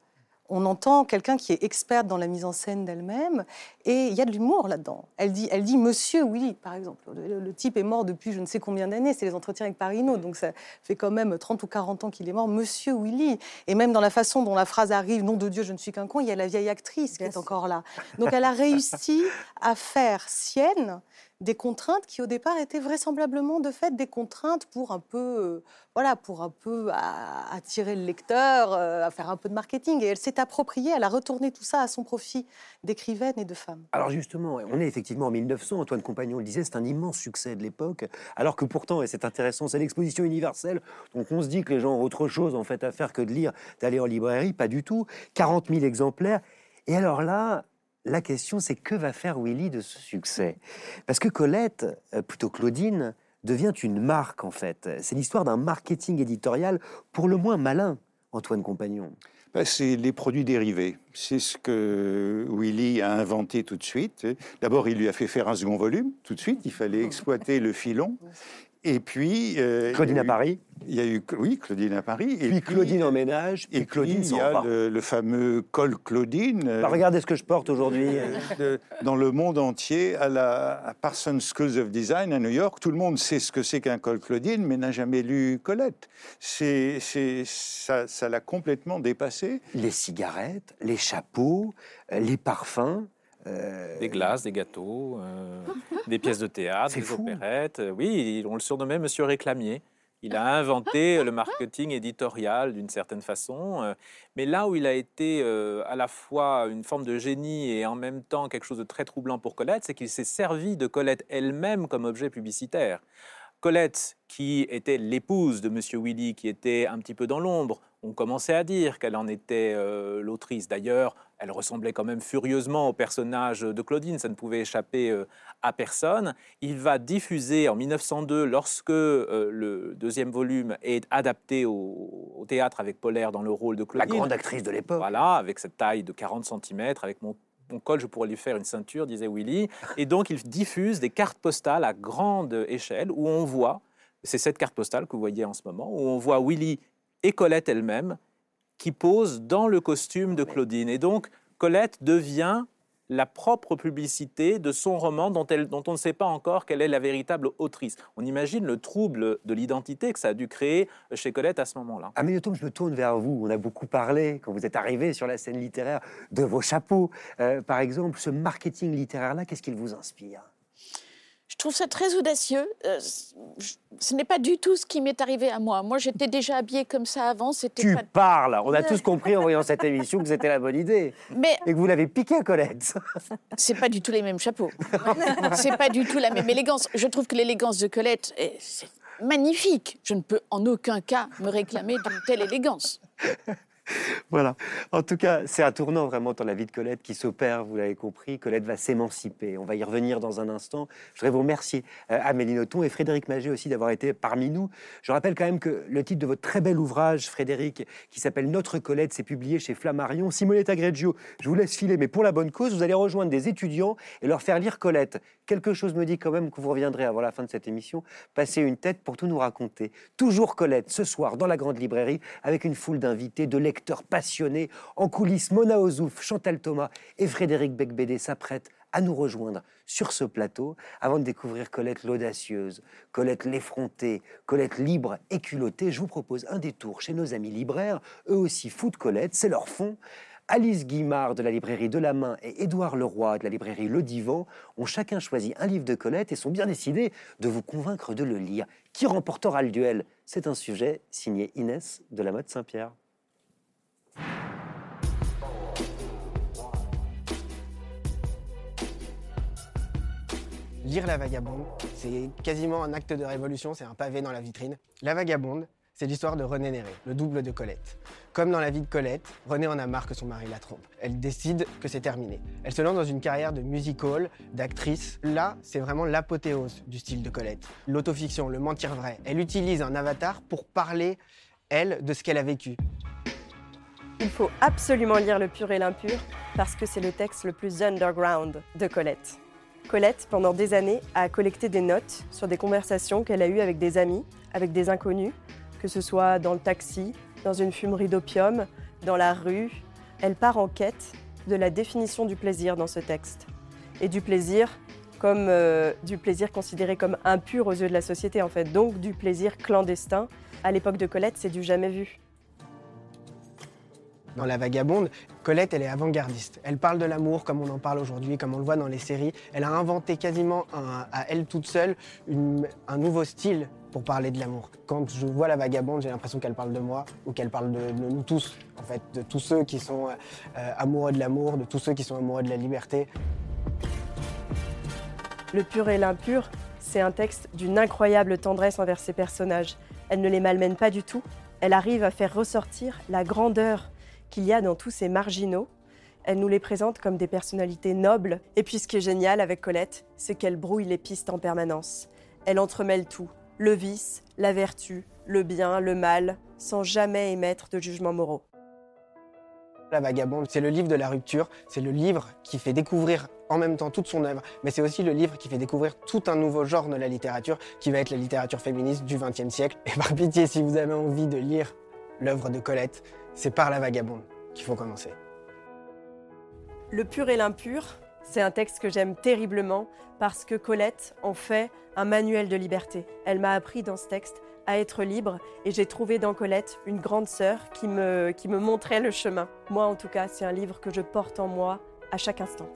On entend quelqu'un qui est experte dans la mise en scène d'elle-même, et il y a de l'humour là-dedans. Elle dit, elle dit Monsieur Willy, par exemple. Le, le type est mort depuis je ne sais combien d'années, c'est les entretiens avec Parino, donc ça fait quand même 30 ou 40 ans qu'il est mort. Monsieur Willy. Et même dans la façon dont la phrase arrive, Nom de Dieu, je ne suis qu'un con, il y a la vieille actrice qui est encore là. Donc elle a réussi à faire sienne des contraintes qui au départ étaient vraisemblablement de fait des contraintes pour un peu, euh, voilà, pour un peu à- attirer le lecteur, euh, faire un peu de marketing. Et elle s'est appropriée, elle a retourné tout ça à son profit d'écrivaine et de femme. Alors justement, on est effectivement en 1900, Antoine Compagnon le disait, c'est un immense succès de l'époque, alors que pourtant, et c'est intéressant, c'est l'exposition universelle, donc on se dit que les gens ont autre chose en fait à faire que de lire, d'aller en librairie, pas du tout, 40 000 exemplaires, et alors là, la question c'est que va faire Willy de ce succès? Parce que Colette, euh, plutôt Claudine, devient une marque en fait, c'est l'histoire d'un marketing éditorial pour le moins malin, Antoine Compagnon. Ben, c'est les produits dérivés. C'est ce que Willy a inventé tout de suite. D'abord, il lui a fait faire un second volume, tout de suite. Il fallait exploiter le filon. Et puis... euh, Claudine à Paris, Il y a eu, oui, Claudine à Paris. Et puis Claudine en ménage, Et puis Claudine il y a le, le fameux col Claudine. euh, Bah, regardez ce que je porte aujourd'hui. de- dans le monde entier, à la à Parsons School of Design à New York, tout le monde sait ce que c'est qu'un col Claudine, mais n'a jamais lu Colette. C'est, ça, ça l'a complètement dépassé. les cigarettes, les chapeaux, euh, les parfums. Euh, Des glaces, des gâteaux, euh, des pièces de théâtre, des fou. opérettes. Euh, Oui, on le surnommait Monsieur Réclamier. Il a inventé le marketing éditorial d'une certaine façon. Mais là où il a été à la fois une forme de génie et en même temps quelque chose de très troublant pour Colette, c'est qu'il s'est servi de Colette elle-même comme objet publicitaire. Colette, qui était l'épouse de Monsieur Willy, qui était un petit peu dans l'ombre, on commençait à dire qu'elle en était euh, l'autrice. D'ailleurs, elle ressemblait quand même furieusement au personnage de Claudine, ça ne pouvait échapper euh, à personne. Il va diffuser en 1902, lorsque euh, le deuxième volume est adapté au, au théâtre avec Polaire dans le rôle de la Claudine. grande actrice de l'époque. Voilà, avec cette taille de 40 cm, avec mon, mon col, je pourrais lui faire une ceinture, disait Willy. Et donc, il diffuse des cartes postales à grande échelle où on voit, c'est cette carte postale que vous voyez en ce moment, où on voit Willy et Colette elle-même qui posent dans le costume de Claudine. Et donc, Colette devient la propre publicité de son roman dont, elle, dont on ne sait pas encore quelle est la véritable autrice. On imagine le trouble de l'identité que ça a dû créer chez Colette à ce moment-là. Amélie Automne, je me tourne vers vous. On a beaucoup parlé, quand vous êtes arrivé sur la scène littéraire, de vos chapeaux. Euh, par exemple, ce marketing littéraire-là, qu'est-ce qu'il vous inspire? Trouve ça très audacieux. Euh, ce n'est pas du tout ce qui m'est arrivé à moi. Moi, j'étais déjà habillée comme ça avant. C'était Tu pas... parles On a tous compris en voyant cette émission que c'était la bonne idée. Mais Et que vous l'avez piqué à Colette. c'est pas du tout les mêmes chapeaux. c'est pas du tout la même élégance. Je trouve que l'élégance de Colette est c'est magnifique. Je ne peux en aucun cas me réclamer d'une telle élégance. Voilà. En tout cas, c'est un tournant vraiment dans la vie de Colette qui s'opère, vous l'avez compris. Colette va s'émanciper. On va y revenir dans un instant. Je voudrais vous remercier, euh, Amélie Nothomb et Frédéric Maget aussi d'avoir été parmi nous. Je rappelle quand même que le titre de votre très bel ouvrage, Frédéric, qui s'appelle Notre Colette, c'est publié chez Flammarion. Simonetta Greggio, je vous laisse filer, mais pour la bonne cause, vous allez rejoindre des étudiants et leur faire lire Colette. Quelque chose me dit quand même que vous reviendrez avant la fin de cette émission, passer une tête pour tout nous raconter. Toujours Colette, ce soir, dans la grande librairie, avec une foule d'invités, de lecteurs passionnés. En coulisses, Mona Ozouf, Chantal Thomas et Frédéric Becbédé s'apprêtent à nous rejoindre sur ce plateau avant de découvrir Colette l'audacieuse, Colette l'effrontée, Colette libre et culottée. Je vous propose un détour chez nos amis libraires, eux aussi fous de Colette, c'est leur fond. Alice Guimard de la librairie De la Main et Édouard Leroy de la librairie Le Divan ont chacun choisi un livre de Colette et sont bien décidés de vous convaincre de le lire. Qui remportera le duel? C'est un sujet signé Inès de la mode Saint-Pierre. Lire La Vagabonde, c'est quasiment un acte de révolution, c'est un pavé dans la vitrine. La Vagabonde, c'est l'histoire de René Néré, le double de Colette. Comme dans la vie de Colette, René en a marre que son mari la trompe. Elle décide que c'est terminé. Elle se lance dans une carrière de music-hall, d'actrice. Là, c'est vraiment l'apothéose du style de Colette. L'autofiction, le mentir vrai. Elle utilise un avatar pour parler, elle, de ce qu'elle a vécu. Il faut absolument lire Le pur et l'impur parce que c'est le texte le plus underground de Colette. Colette, pendant des années, a collecté des notes sur des conversations qu'elle a eues avec des amis, avec des inconnus, que ce soit dans le taxi, dans une fumerie d'opium, dans la rue. Elle part en quête de la définition du plaisir dans ce texte. Et du plaisir comme euh, du plaisir considéré comme impur aux yeux de la société en fait, donc du plaisir clandestin. À l'époque de Colette, c'est du jamais vu. Dans La Vagabonde, Colette, elle est avant-gardiste. Elle parle de l'amour comme on en parle aujourd'hui, comme on le voit dans les séries. Elle a inventé quasiment à elle toute seule un nouveau style pour parler de l'amour. Quand je vois La Vagabonde, j'ai l'impression qu'elle parle de moi ou qu'elle parle de, nous tous, en fait, de tous ceux qui sont euh, amoureux de l'amour, de tous ceux qui sont amoureux de la liberté. Le pur et l'impur, c'est un texte d'une incroyable tendresse envers ses personnages. Elle ne les malmène pas du tout. Elle arrive à faire ressortir la grandeur qu'il y a dans tous ces marginaux. Elle nous les présente comme des personnalités nobles. Et puis ce qui est génial avec Colette, c'est qu'elle brouille les pistes en permanence. Elle entremêle tout, le vice, la vertu, le bien, le mal, sans jamais émettre de jugements moraux. La Vagabonde, c'est le livre de la rupture, c'est le livre qui fait découvrir en même temps toute son œuvre, mais c'est aussi le livre qui fait découvrir tout un nouveau genre de la littérature, qui va être la littérature féministe du XXe siècle. Et par pitié, si vous avez envie de lire l'œuvre de Colette, c'est par La Vagabonde qu'il faut commencer. Le pur et l'impur, c'est un texte que j'aime terriblement parce que Colette en fait un manuel de liberté. Elle m'a appris dans ce texte à être libre et j'ai trouvé dans Colette une grande sœur qui me, qui me montrait le chemin. Moi en tout cas, c'est un livre que je porte en moi à chaque instant.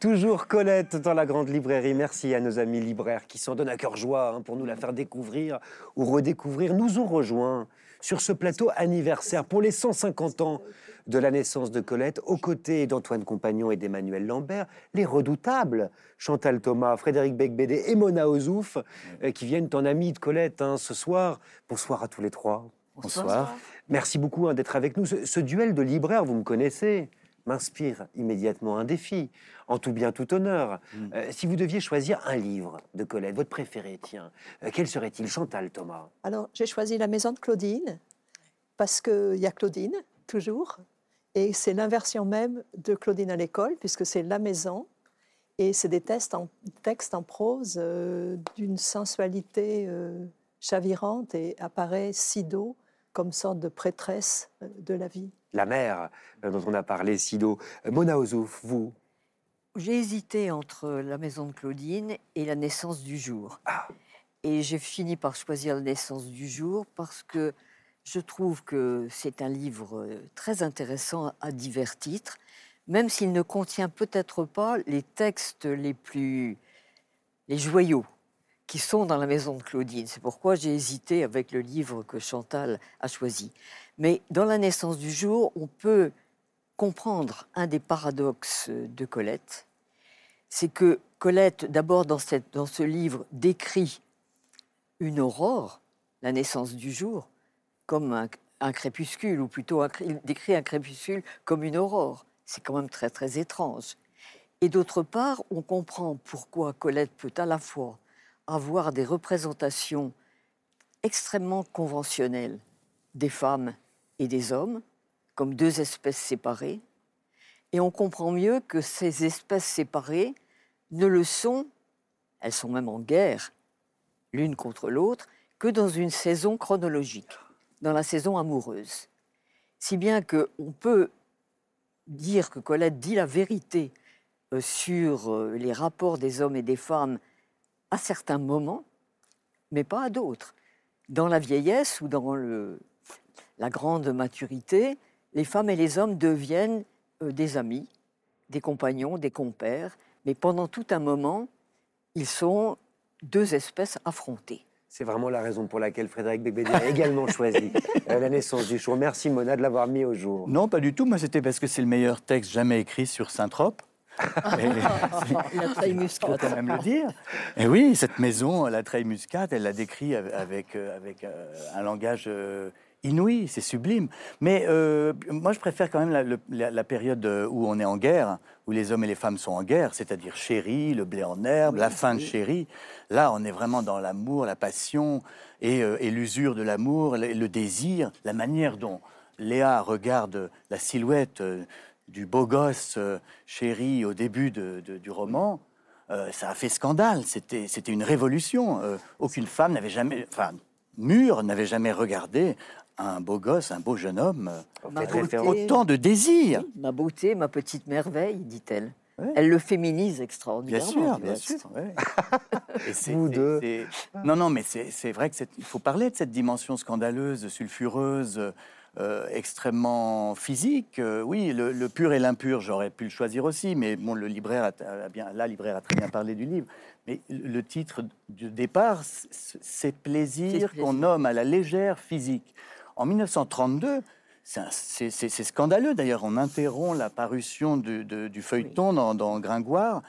Toujours Colette dans la grande librairie. Merci à nos amis libraires qui s'en donnent à cœur joie hein, pour nous la faire découvrir ou redécouvrir. Nous ont rejoints sur ce plateau anniversaire pour les 150 ans de la naissance de Colette, aux côtés d'Antoine Compagnon et d'Emmanuel Lambert, les redoutables Chantal Thomas, Frédéric Becbédé et Mona Ozouf, euh, qui viennent en amis de Colette hein, ce soir. Bonsoir à tous les trois. Bonsoir. Merci beaucoup hein, d'être avec nous. Ce, ce duel de libraires, vous me connaissez, m'inspire immédiatement un défi, en tout bien, tout honneur. Euh, si vous deviez choisir un livre de Colette, votre préféré, tiens, euh, quel serait-il, Chantal Thomas. Alors, j'ai choisi La Maison de Claudine, parce qu'il y a Claudine, toujours, et c'est l'inversion même de Claudine à l'école, puisque c'est la maison, et c'est des textes en, textes en prose euh, d'une sensualité euh, chavirante, et apparaît Sido comme sorte de prêtresse euh, de la vie. La mère euh, dont on a parlé, Sido. Euh, Mona Ozouf, vous J'ai hésité entre la maison de Claudine et la naissance du jour. Et j'ai fini par choisir la naissance du jour parce que je trouve que c'est un livre très intéressant à divers titres, même s'il ne contient peut-être pas les textes les plus les joyaux qui sont dans la maison de Claudine. C'est pourquoi j'ai hésité avec le livre que Chantal a choisi. Mais dans la naissance du jour, on peut comprendre un des paradoxes de Colette, c'est que Colette, d'abord dans, ce livre, décrit une aurore, la naissance du jour, comme un, crépuscule, ou plutôt décrit un crépuscule comme une aurore. C'est quand même très très étrange. Et d'autre part, on comprend pourquoi Colette peut à la fois avoir des représentations extrêmement conventionnelles des femmes et des hommes, comme deux espèces séparées, et on comprend mieux que ces espèces séparées ne le sont, elles sont même en guerre l'une contre l'autre, que dans une saison chronologique, dans la saison amoureuse. Si bien qu'on peut dire que Colette dit la vérité euh, sur euh, les rapports des hommes et des femmes à certains moments, mais pas à d'autres. Dans la vieillesse ou dans le- la grande maturité, les femmes et les hommes deviennent euh, des amis, des compagnons, des compères, mais pendant tout un moment, ils sont deux espèces affrontées. C'est vraiment la raison pour laquelle Frédéric Becbédé a également choisi euh, la naissance du jour. Merci Mona de l'avoir mis au jour. Non, pas du tout. Moi, c'était parce que c'est le meilleur texte jamais écrit sur Saint-Trope. La treille faut muscade. quand même le dire. Et oui, cette maison, la treille muscade, elle la décrit avec, avec, euh, avec, euh, un langage euh, inouï, c'est sublime. Mais euh, moi, je préfère quand même la, le- la- la période où on est en guerre, où les hommes et les femmes sont en guerre, c'est-à-dire Chéri, le blé en herbe, la fin de Chéri. Là, on est vraiment dans l'amour, la passion et, euh, et l'usure de l'amour, le, le désir, la manière dont Léa regarde la silhouette euh, du beau gosse euh, chéri au début de- de- du roman. euh, ça a fait scandale. C'était, c'était une révolution. Euh, aucune femme n'avait jamais, enfin, mûre n'avait jamais regardé un beau gosse, un beau jeune homme, euh, beauté. autant de désir. Oui, ma beauté, ma petite merveille, dit-elle. Elle le féminise Bien extraordinairement. sûr, bien sûr. ouais. Et c'est- Vous c'est- deux. c'est- Non, non, mais c'est c'est vrai qu'il faut parler de cette dimension scandaleuse, sulfureuse, euh, extrêmement physique. Euh, oui, le, le pur et l'impur, j'aurais pu le choisir aussi, mais bon, le libraire a, a bien, la libraire a très bien parlé du livre. Mais le titre du départ, c'est plaisir qu'on nomme à la légère physique. En 1932, c'est scandaleux d'ailleurs, on interrompt la parution du, de- du feuilleton dans, dans Gringoire.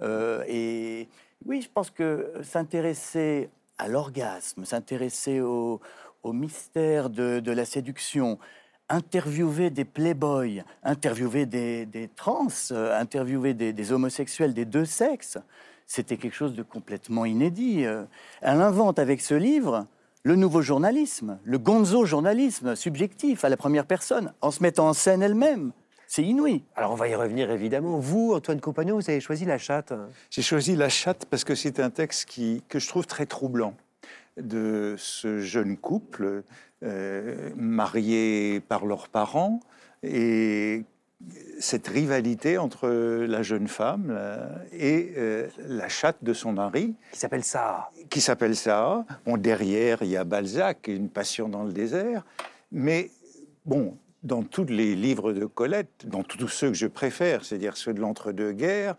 Euh, et oui, je pense que s'intéresser à l'orgasme, s'intéresser au, au mystère de, de la séduction, interviewer des playboys, interviewer des, des trans, euh, interviewer des, des homosexuels des deux sexes, c'était quelque chose de complètement inédit. Euh, Elle invente avec ce livre le nouveau journalisme, le gonzo-journalisme subjectif à la première personne, en se mettant en scène elle-même. C'est inouï. Alors on va y revenir évidemment. Vous, Antoine Compagnon, vous avez choisi La Chatte. J'ai choisi La chatte parce que c'est un texte qui, que je trouve très troublant de ce jeune couple euh, marié par leurs parents et cette rivalité entre la jeune femme et euh, la chatte de son mari. Qui s'appelle ça. Qui s'appelle ça. Bon, derrière, il y a Balzac, Une passion dans le désert. Mais bon, dans tous les livres de Colette, dans tous ceux que je préfère, c'est-à-dire ceux de l'entre-deux-guerres,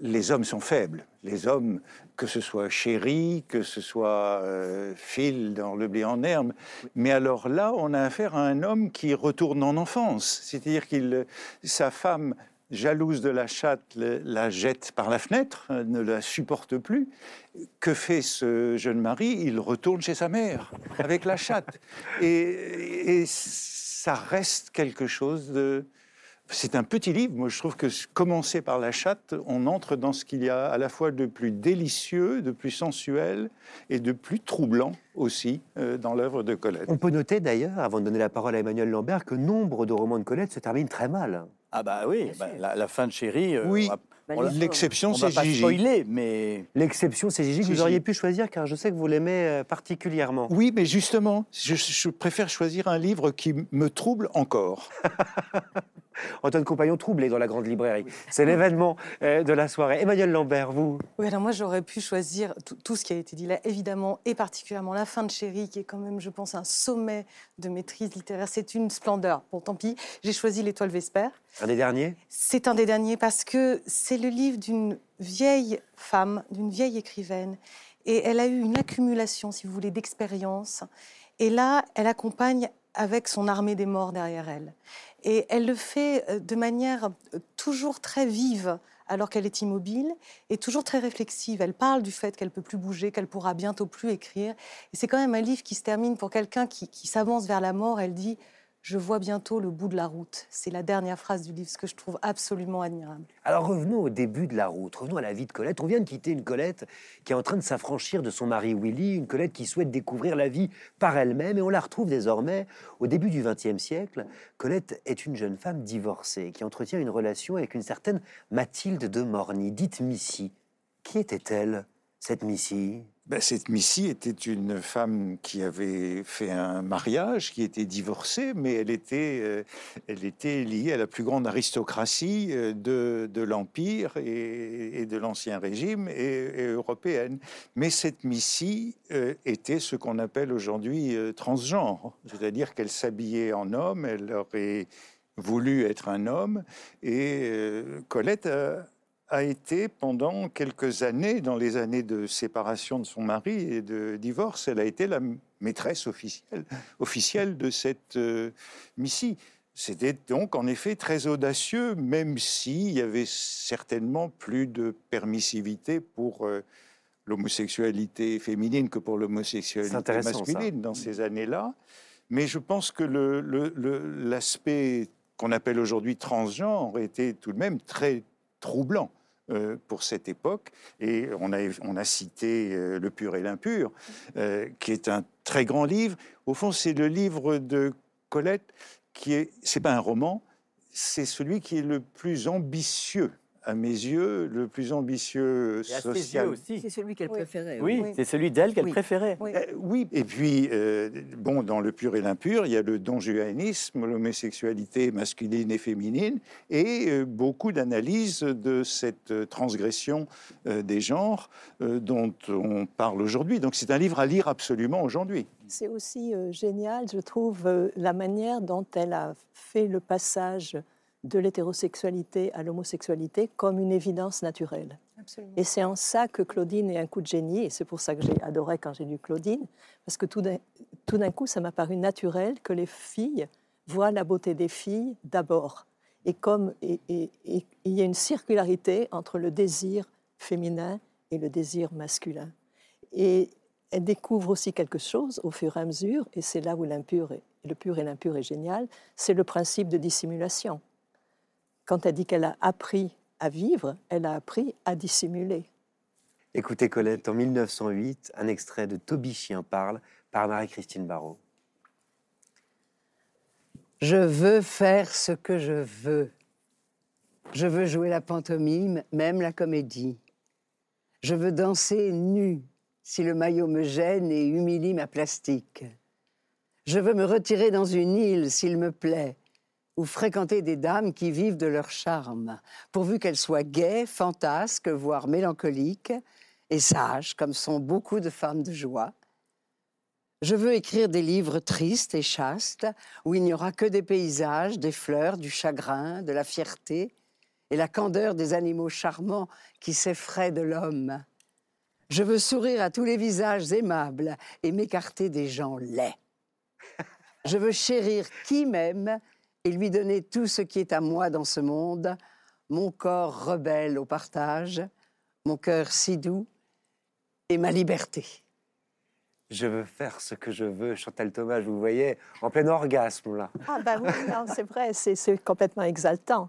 les hommes sont faibles. Les hommes, que ce soit Chéri, que ce soit euh, Phil dans Le blé en herbe. Mais alors là, on a affaire à un homme qui retourne en enfance. C'est-à-dire qu'il, sa femme, jalouse de la chatte, la jette par la fenêtre, euh, ne la supporte plus. Que fait ce jeune mari? Il retourne chez sa mère avec la chatte. Et ça reste quelque chose de... C'est un petit livre. Moi, je trouve que commencer par la chatte, on entre dans ce qu'il y a à la fois de plus délicieux, de plus sensuel et de plus troublant aussi euh, dans l'œuvre de Colette. On peut noter d'ailleurs, avant de donner la parole à Emmanuel Lambert, que nombre de romans de Colette se terminent très mal. Ah bah oui, bah, la, la fin de Chéri. euh, Oui, l'a- l'exception, c'est pas Gigi. spoiler, mais L'exception, c'est Gigi que vous auriez pu choisir, car je sais que vous l'aimez euh, particulièrement. Oui, mais justement, je, je préfère choisir un livre qui me trouble encore. Antoine Compagnon troublé dans la grande librairie. C'est l'événement euh, de la soirée. Emmanuel Lambert, vous Oui, alors moi j'aurais pu choisir tout, tout ce qui a été dit là, évidemment, et particulièrement la fin de Chéri, qui est quand même, je pense, un sommet de maîtrise littéraire. C'est une splendeur. Bon, tant pis, j'ai choisi L'Étoile Vespère. Un des derniers? C'est un des derniers parce que c'est le livre d'une vieille femme, d'une vieille écrivaine. Et elle a eu une accumulation, si vous voulez, d'expériences. Et là, elle accompagne avec son armée des morts derrière elle. Et elle le fait euh, de manière euh, toujours très vive, alors qu'elle est immobile et toujours très réflexive. Elle parle du fait qu'elle peut plus bouger, qu'elle pourra bientôt plus écrire. Et c'est quand même un livre qui se termine pour quelqu'un qui, qui s'avance vers la mort. Elle dit je vois bientôt le bout de la route. C'est la dernière phrase du livre, ce que je trouve absolument admirable. Alors revenons au début de la route, revenons à la vie de Colette. On vient de quitter une Colette qui est en train de s'affranchir de son mari Willy, une Colette qui souhaite découvrir la vie par elle-même, et on la retrouve désormais au début du XXe siècle. Colette est une jeune femme divorcée qui entretient une relation avec une certaine Mathilde de Morny, dite Missy. Qui était-elle, cette Missy? Ben, cette Missy était une femme qui avait fait un mariage, qui était divorcée, mais elle était, euh, liée à la plus grande aristocratie euh, de, l'Empire et, de l'Ancien Régime et, européenne. Mais cette Missy euh, était ce qu'on appelle aujourd'hui transgenre, c'est-à-dire qu'elle s'habillait en homme, elle aurait voulu être un homme, et Colette a été pendant quelques années, dans les années de séparation de son mari et de divorce, elle a été la maîtresse officielle, officielle de cette euh, Missy. C'était donc en effet très audacieux, même s'il y avait certainement plus de permissivité pour euh, l'homosexualité féminine que pour l'homosexualité masculine dans ces années-là. Mais je pense que l'aspect le, qu'on appelle aujourd'hui transgenre était tout de même très troublant. Euh, pour cette époque. Et on a, on a cité euh, Le pur et l'impur, euh, qui est un très grand livre. Au fond, c'est le livre de Colette qui est, c'est pas un roman, c'est celui qui est le plus ambitieux à mes yeux, le plus ambitieux social. aussi. C'est celui qu'elle préférait. Oui, c'est celui d'elle qu'elle préférait. Oui. et puis, bon, dans le pur et l'impur, il y a le donjuanisme, l'homosexualité masculine et féminine, et beaucoup d'analyses de cette transgression des genres dont on parle aujourd'hui. Donc, c'est un livre à lire absolument aujourd'hui. C'est aussi génial, je trouve, la manière dont elle a fait le passage de l'hétérosexualité à l'homosexualité comme une évidence naturelle. Et c'est en ça que Claudine est un coup de génie, et c'est pour ça que j'ai adoré quand j'ai lu Claudine, parce que tout d'un coup, ça m'a paru naturel que les filles voient la beauté des filles d'abord. Et comme il y a une circularité entre le désir féminin et le désir masculin. Et elle découvre aussi quelque chose au fur et à mesure, et c'est là où l'impur le pur et l'impur est génial, c'est le principe de dissimulation. Quand elle dit qu'elle a appris à vivre, elle a appris à dissimuler. Écoutez Colette, en 1908, un extrait de Toby Chien parle par Marie-Christine Barrault. Je veux faire ce que je veux. Je veux jouer la pantomime, même la comédie. Je veux danser nu si le maillot me gêne et humilie ma plastique. Je veux me retirer dans une île s'il me plaît, ou fréquenter des dames qui vivent de leur charme, pourvu qu'elles soient gaies, fantasques, voire mélancoliques, et sages, comme sont beaucoup de femmes de joie. Je veux écrire des livres tristes et chastes, où il n'y aura que des paysages, des fleurs, du chagrin, de la fierté, et la candeur des animaux charmants qui s'effraient de l'homme. Je veux sourire à tous les visages aimables et m'écarter des gens laids. Je veux chérir qui m'aime et lui donner tout ce qui est à moi dans ce monde, mon corps rebelle au partage, mon cœur si doux et ma liberté. Je veux faire ce que je veux, Chantal Thomas, vous voyez, en plein orgasme là. Ah ben oui, c'est vrai, c'est complètement exaltant.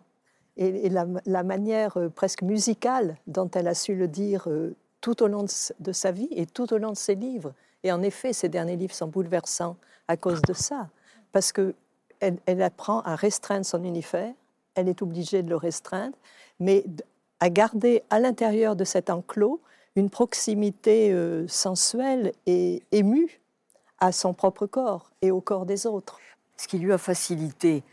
Et, la, manière euh, presque musicale dont elle a su le dire euh, tout au long de, sa vie et tout au long de ses livres. Et en effet, ces derniers livres sont bouleversants à cause de ça. Parce que elle, apprend à restreindre son univers, elle est obligée de le restreindre, mais à garder à l'intérieur de cet enclos une proximité euh, sensuelle et émue à son propre corps et au corps des autres. Ce qui lui a facilité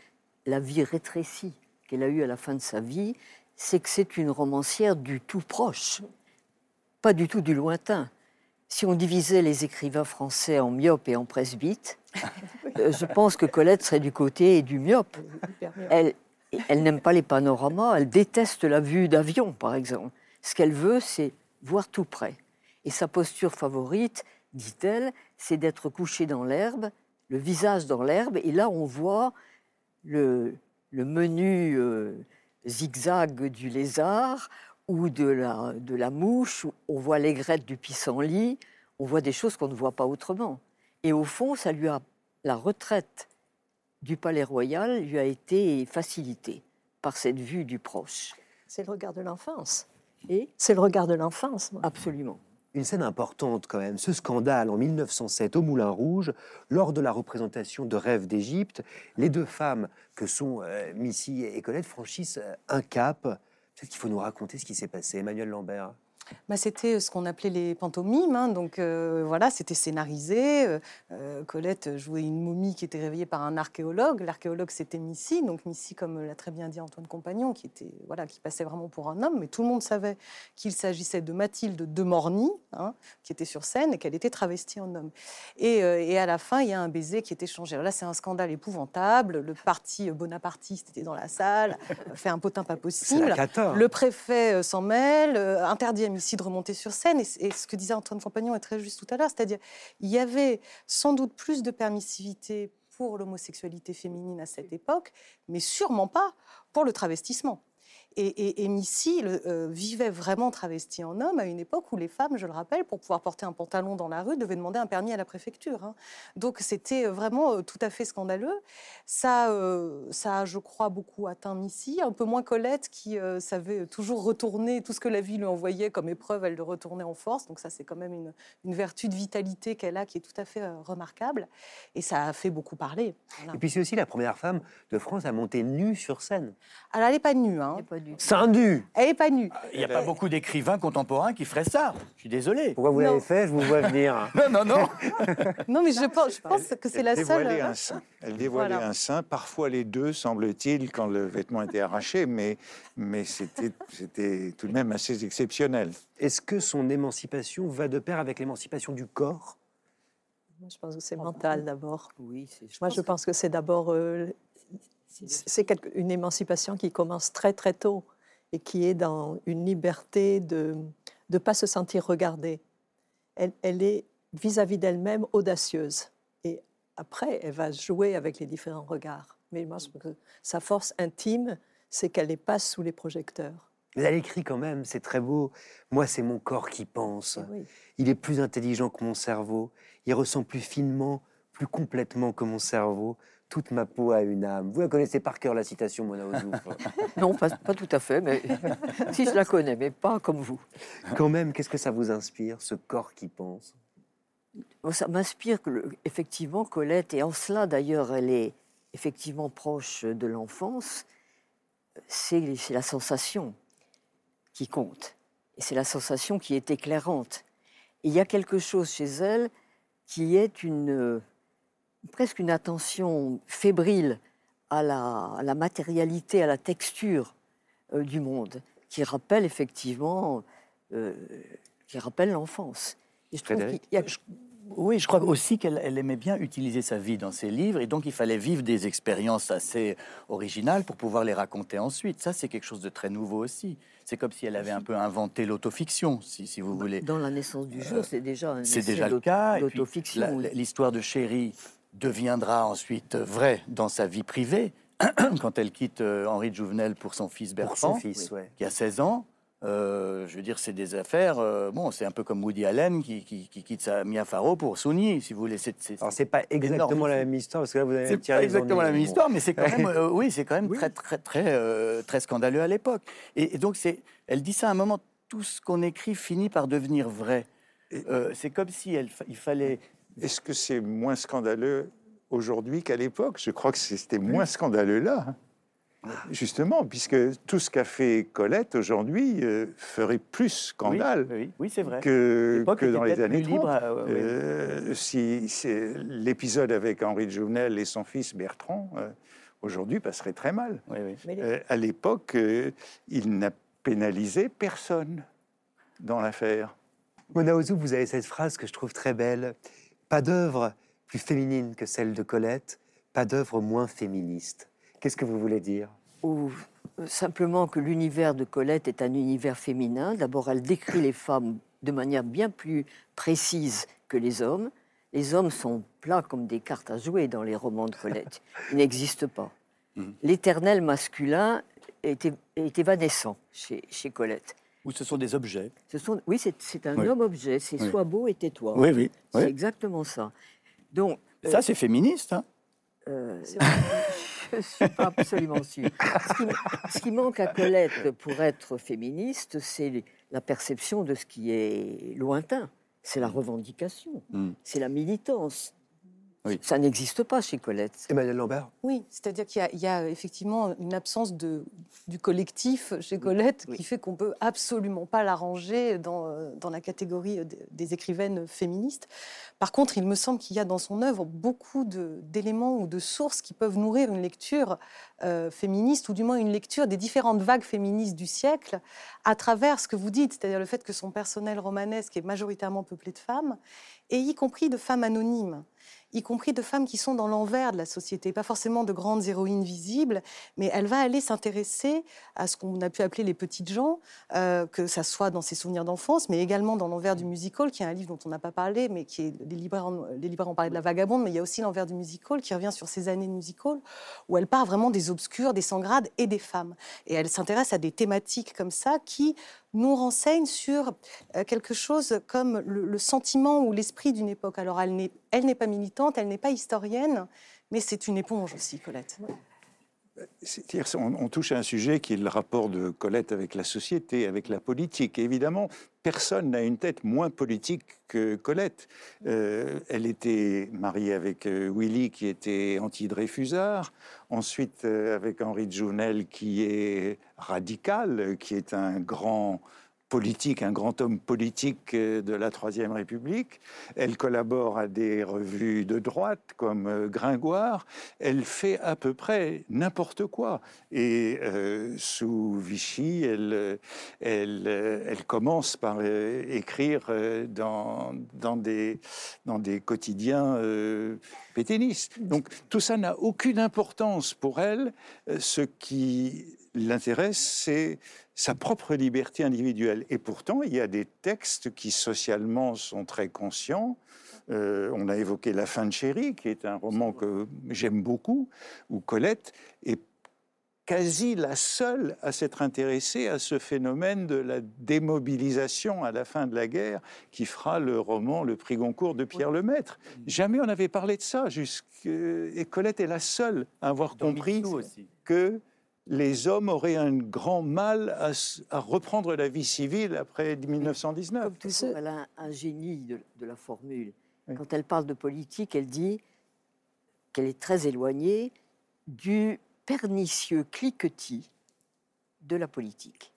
la vie rétrécie qu'elle a eue à la fin de sa vie, c'est que c'est une romancière du tout proche, pas du tout du lointain. Si on divisait les écrivains français en myopes et en presbytes, euh, je pense que Colette serait du côté du myope. Elle, n'aime pas les panoramas, elle déteste la vue d'avion, par exemple. Ce qu'elle veut, c'est voir tout près. Et sa posture favorite, dit-elle, c'est d'être couchée dans l'herbe, le visage dans l'herbe, et là on voit le, le menu euh, zigzag du lézard ou de la, de la mouche, on voit l'aigrette du pissenlit, on voit des choses qu'on ne voit pas autrement. Et au fond, ça lui a, la retraite du palais royal lui a été facilitée par cette vue du proche. C'est le regard de l'enfance. Et c'est le regard de l'enfance. Absolument. Une scène importante quand même, ce scandale en 1907 au Moulin Rouge, lors de la représentation de Rêve d'Égypte, les deux femmes que sont euh, Missy et Colette franchissent euh, un cap. Peut-être qu'il faut nous raconter ce qui s'est passé. Emmanuel Lambert. Bah, c'était ce qu'on appelait les pantomimes. hein, donc euh, voilà, c'était scénarisé. Euh, euh, Colette jouait une momie qui était réveillée par un archéologue. L'archéologue, c'était Missy. Donc Missy, comme l'a très bien dit Antoine Compagnon, qui, était, voilà, qui passait vraiment pour un homme. Mais tout le monde savait qu'il s'agissait de Mathilde de Morny, hein, qui était sur scène et qu'elle était travestie en homme. Et, euh, et à la fin, il y a un baiser qui est échangé. Alors là, c'est un scandale épouvantable. Le parti bonapartiste était dans la salle, fait un potin pas possible. hein. Le préfet euh, s'en mêle, euh, interdit à Missy de remonter sur scène. Et ce que disait Antoine Compagnon est très juste tout à l'heure, c'est-à-dire il y avait sans doute plus de permissivité pour l'homosexualité féminine à cette époque, mais sûrement pas pour le travestissement. Et, et, et Missy le- euh, vivait vraiment travestie en homme à une époque où les femmes, je le rappelle, pour pouvoir porter un pantalon dans la rue, devaient demander un permis à la préfecture. hein. Donc c'était vraiment euh, tout à fait scandaleux. Ça, euh, ça a, je crois, beaucoup atteint Missy, un peu moins Colette qui euh, savait toujours retourner tout ce que la vie lui envoyait comme épreuve, elle le retournait en force. Donc ça, c'est quand même une, une vertu de vitalité qu'elle a qui est tout à fait euh, remarquable. Et ça a fait beaucoup parler. Voilà. Et puis c'est aussi la première femme de France à monter nue sur scène. Alors, elle n'est pas nue. Hein. Seins nus Elle n'est pas nue. Il n'y a pas beaucoup d'écrivains contemporains qui feraient ça. Je suis désolé. Pourquoi vous l'avez fait Je vous vois venir. Non, non, non. Non, mais je pense, je pense que c'est la seule. dévoilait un sein. Elle dévoilait Voilà. un sein, parfois les deux, semble-t-il, quand le vêtement était arraché, mais, mais c'était c'était tout de même assez exceptionnel. Est-ce que son émancipation va de pair avec l'émancipation du corps? Moi, je pense que c'est mental d'abord. Oui, c'est. Moi, je pense que c'est d'abord euh, c'est une émancipation qui commence très très tôt et qui est dans une liberté de ne pas se sentir regardée. Elle, elle est vis-à-vis d'elle-même audacieuse. Et après, elle va jouer avec les différents regards. Mais moi, que sa force intime, c'est qu'elle les passe sous les projecteurs. Mais elle écrit quand même, c'est très beau. Moi, c'est mon corps qui pense. Il est plus intelligent que mon cerveau. Il ressent plus finement, plus complètement que mon cerveau. Toute ma peau a une âme. Vous la connaissez par cœur, la citation, Mona Ozouf. Non, pas, pas tout à fait, mais si je la connais, mais pas comme vous. Quand même, qu'est-ce que ça vous inspire, ce corps qui pense? Ça m'inspire effectivement, Colette, et en cela d'ailleurs, elle est effectivement proche de l'enfance, c'est la sensation qui compte. Et c'est la sensation qui est éclairante. Et il y a quelque chose chez elle qui est une, presque une attention fébrile à la, à la matérialité, à la texture euh, du monde, qui rappelle effectivement, euh, qui rappelle l'enfance. Et je trouve Frédéric qu'il y a- Oui, je crois aussi qu'elle elle aimait bien utiliser sa vie dans ses livres, et donc il fallait vivre des expériences assez originales pour pouvoir les raconter ensuite. Ça, c'est quelque chose de très nouveau aussi. C'est comme si elle avait un peu inventé l'autofiction, si, si vous voulez. Dans la naissance du jour, c'est déjà un C'est déjà le cas. et puis, d'autofiction, la- oui. L'histoire de Chéri deviendra ensuite vraie dans sa vie privée, quand elle quitte euh, Henri de Jouvenel pour son fils Bertrand, son fils, ouais. qui a 16 ans. Euh, je veux dire, c'est des affaires. euh, bon, c'est un peu comme Woody Allen qui, qui- qui quitte sa Mia Farrow pour Souni, si vous voulez. C'est, c'est, Alors, c'est pas exactement la même histoire, parce que là, vous avez tiré pas exactement la même Bon. histoire, mais c'est quand même, euh, oui, c'est quand même très, très, très, très scandaleux à l'époque. Et, et donc, c'est, elle dit ça à un moment. Tout ce qu'on écrit finit par devenir vrai. C'est comme si elle, il fallait. Est-ce que c'est moins scandaleux aujourd'hui qu'à l'époque? Je crois que c'était moins scandaleux là. hein. Justement, puisque tout ce qu'a fait Colette aujourd'hui euh, ferait plus scandale Oui, oui, oui, c'est vrai. que, dans les années plus libre, 30. euh, oui. Euh, si c'est l'épisode avec Henri de Jouvenel et son fils Bertrand, euh, aujourd'hui passerait très mal. Oui, oui. Euh, à l'époque, euh, il n'a pénalisé personne dans l'affaire. Mona Ozouf, vous avez cette phrase que je trouve très belle. Pas d'œuvre plus féminine que celle de Colette, pas d'œuvre moins féministe. Qu'est-ce que vous voulez dire? Ou euh, simplement que l'univers de Colette est un univers féminin. D'abord, elle décrit les femmes de manière bien plus précise que les hommes. Les hommes sont plats comme des cartes à jouer dans les romans de Colette. Ils n'existent pas. L'éternel masculin est, est évanescent chez, chez Colette. Ou ce sont des objets. Ce sont, oui, c'est un Oui. homme-objet, c'est Oui. sois beau et tais-toi. Oui, oui, C'est oui. exactement ça. Donc, euh, Ça, c'est féministe. hein. euh, je ne suis pas absolument sûre. Ce qui, ce qui manque à Colette pour être féministe, c'est la perception de ce qui est lointain. C'est la revendication, Mm. c'est la militance. Oui. Ça n'existe pas chez Colette. Emmanuel Lambert Oui, c'est-à-dire qu'il y a- il y, a effectivement une absence de, du collectif chez Colette qui fait qu'on peut absolument pas la ranger dans, dans la catégorie des, écrivaines féministes. Par contre, il me semble qu'il y a dans son œuvre beaucoup d'éléments ou de sources qui peuvent nourrir une lecture euh, féministe, ou du moins une lecture des différentes vagues féministes du siècle, à travers ce que vous dites, c'est-à-dire le fait que son personnel romanesque est majoritairement peuplé de femmes, et y compris de femmes anonymes y compris de femmes qui sont dans l'envers de la société, pas forcément de grandes héroïnes visibles, mais elle va aller s'intéresser à ce qu'on a pu appeler les petites gens, euh, que ça soit dans ses souvenirs d'enfance, mais également dans l'envers du musical, qui est un livre dont on n'a pas parlé, mais qui est les libraires, ont parlé de la vagabonde, mais il y a aussi l'envers du musical qui revient sur ces années de musical, où elle part vraiment des obscurs, des sans-grades et des femmes. Et elle s'intéresse à des thématiques comme ça qui nous renseignent sur euh, quelque chose comme le, sentiment ou l'esprit d'une époque. Alors elle n'est pas militante, elle n'est pas historienne, mais c'est une éponge aussi, Colette. On, touche à un sujet qui est le rapport de Colette avec la société, avec la politique. Évidemment, personne n'a une tête moins politique que Colette. Euh, elle était mariée avec euh, Willy, qui était anti-Dreyfusard. Ensuite, euh, avec Henri Jounel, qui est radical, qui est un grand politique, un grand homme politique euh, de la Troisième République. Elle collabore à des revues de droite comme euh, Gringoire. Elle fait à peu près n'importe quoi. Et euh, sous Vichy, elle, commence par écrire dans, des, quotidiens euh, pétainistes. Donc tout ça n'a aucune importance pour elle. Ce qui l'intéresse, c'est sa propre liberté individuelle. Et pourtant, il y a des textes qui socialement sont très conscients. Euh, on a évoqué La fin de chérie, qui est un roman que j'aime beaucoup, où Colette est quasi la seule à s'être intéressée à ce phénomène de la démobilisation à la fin de la guerre qui fera le roman Le prix Goncourt de Pierre Lemaître. Jamais on n'avait parlé de ça. Et Colette est la seule à avoir compris que les hommes auraient un grand mal à, reprendre la vie civile après 1919. Toujours, elle a un, un génie de, de la formule. Quand elle parle de politique, elle dit qu'elle est très éloignée du pernicieux cliquetis de la politique.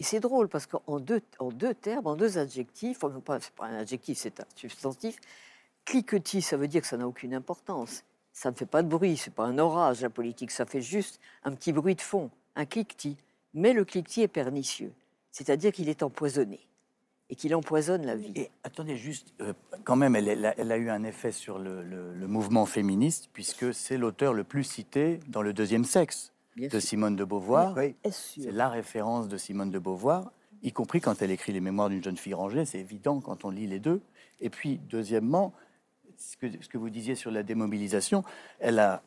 Et c'est drôle parce qu'en deux, en deux termes, en deux adjectifs, enfin, c'est pas un adjectif, c'est un substantif, cliquetis, ça veut dire que ça n'a aucune importance. Ça ne fait pas de bruit, c'est pas un orage, la politique, ça fait juste un petit bruit de fond, un cliquetis. Mais le cliquetis est pernicieux, c'est-à-dire qu'il est empoisonné et qu'il empoisonne la vie. Et attendez, juste, euh, quand même, elle, elle a, elle a eu un effet sur le, le- le mouvement féministe, puisque c'est l'auteur le plus cité dans le deuxième sexe Bien de sûr. Simone de Beauvoir. Oui, C'est la référence de Simone de Beauvoir, y compris quand elle écrit les mémoires d'une jeune fille rangée, c'est évident quand on lit les deux. Et puis, deuxièmement, ce que, ce que vous disiez sur la démobilisation, elle a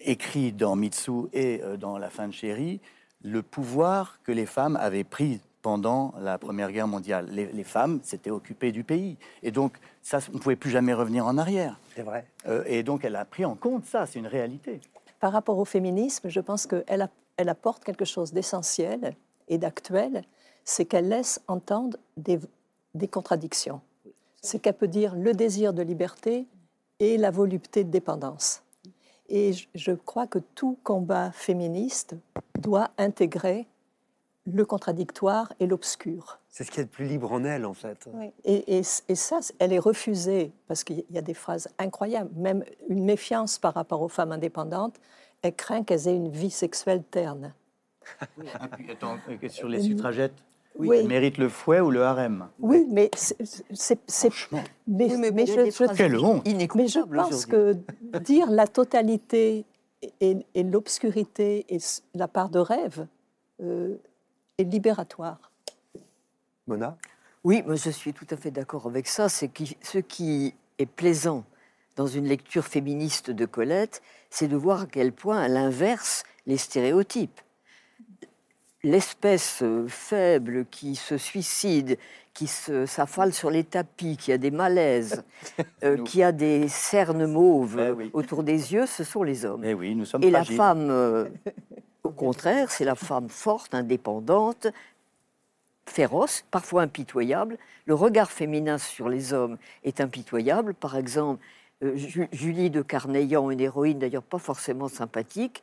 écrit dans Mitsu et euh, dans La fin de chérie le pouvoir que les femmes avaient pris pendant la Première Guerre mondiale. Les, les femmes s'étaient occupées du pays. Et donc, ça, on ne pouvait plus jamais revenir en arrière. C'est vrai. Euh, et donc, elle a pris en compte ça, c'est une réalité. Par rapport au féminisme, je pense qu'elle elle apporte quelque chose d'essentiel et d'actuel, c'est qu'elle laisse entendre des, des contradictions. C'est qu'elle peut dire le désir de liberté et la volupté de dépendance. Et je, crois que tout combat féministe doit intégrer le contradictoire et l'obscur. C'est ce qui est le plus libre en elle, en fait. Et, et- et ça, elle est refusée parce qu'il y a des phrases incroyables, même une méfiance par rapport aux femmes indépendantes. Elle craint qu'elles aient une vie sexuelle terne. Puis, attends, euh, sur les suffragettes, Oui. elle mérite le fouet ou le harem Oui, mais c'est. Mais, mais mais je, des je- phrases Quelle honte mais je pense que dire la totalité et, et l'obscurité et la part de rêve euh, est libératoire. Mona? Oui, moi je suis tout à fait d'accord avec ça. C'est qui, ce qui est plaisant dans une lecture féministe de Colette, c'est de voir à quel point, à l'inverse, les stéréotypes. L'espèce euh, faible qui se suicide, qui s'affale sur les tapis, qui a des malaises, euh, qui a des cernes mauves oui. autour des yeux, ce sont les hommes. Eh oui, nous sommes Et la femme, euh, au contraire, c'est la femme forte, indépendante, féroce, parfois impitoyable. Le regard féminin sur les hommes est impitoyable. Par exemple, euh, Ju- Julie de Carneillan, une héroïne d'ailleurs pas forcément sympathique,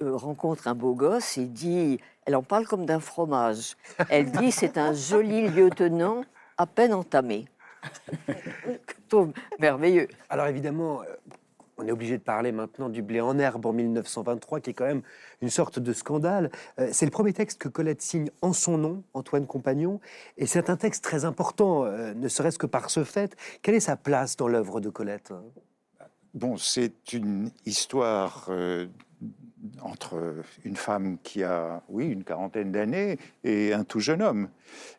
rencontre un beau gosse et dit, elle en parle comme d'un fromage. Elle dit c'est un joli lieutenant à peine entamé. Trouve merveilleux. Alors évidemment, euh, on est obligé de parler maintenant du blé en herbe en 1923, qui est quand même une sorte de scandale. Euh, C'est le premier texte que Colette signe en son nom, Antoine Compagnon, et c'est un texte très important, euh, ne serait-ce que par ce fait. Quelle est sa place dans l'œuvre de Colette? Bon, c'est une histoire euh, entre une femme qui a, oui, une quarantaine d'années et un tout jeune homme.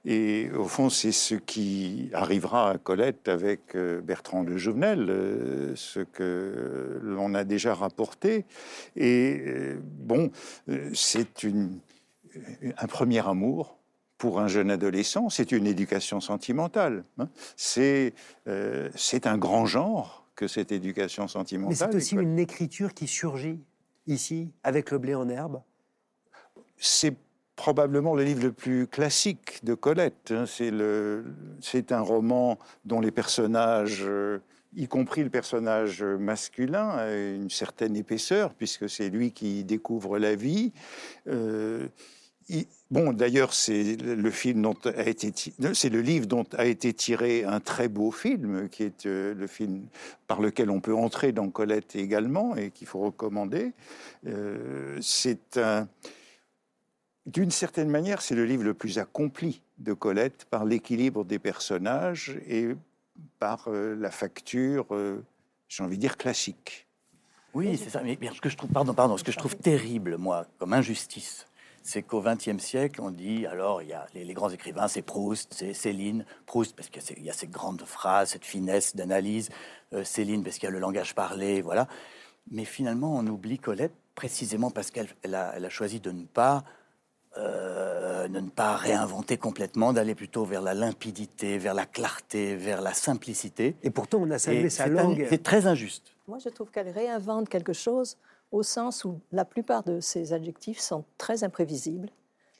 Et au fond, c'est ce qui arrivera à Colette avec euh, Bertrand de Jouvenel, euh, ce que l'on a déjà rapporté. Et euh, bon, c'est un premier amour pour un jeune adolescent, c'est une éducation sentimentale. hein. C'est un grand genre que cette éducation Mais sentimentale. c'est aussi une écriture qui surgit ici, avec le blé en herbe. C'est probablement le livre le plus classique de Colette. hein. C'est un roman dont les personnages, euh, y compris le personnage masculin, a une certaine épaisseur, puisque c'est lui qui découvre la vie. Euh, Bon, d'ailleurs, c'est le film dont a été, c'est le livre dont a été tiré un très beau film, qui est euh, le film par lequel on peut entrer dans Colette également et qu'il faut recommander. Euh, c'est un, d'une certaine manière, c'est le livre le plus accompli de Colette par l'équilibre des personnages et par euh, la facture, j'ai envie de dire classique. Oui, c'est ça. Mais ce que je trouve, pardon, pardon, ce que je trouve terrible, moi, comme injustice, c'est qu'au XXe siècle, on dit alors il y a les, les grands écrivains, c'est Proust, c'est Céline, Proust parce qu'il y a ces grandes phrases, cette finesse d'analyse, euh, Céline parce qu'il y a le langage parlé, voilà. Mais finalement, on oublie Colette précisément parce qu'elle elle a, elle a choisi de ne pas euh, de ne pas réinventer complètement, d'aller plutôt vers la limpidité, vers la clarté, vers la simplicité. Et pourtant, on a salué sa langue. C'est très injuste. Moi, je trouve qu'elle réinvente quelque chose au sens où la plupart de ces adjectifs sont très imprévisibles.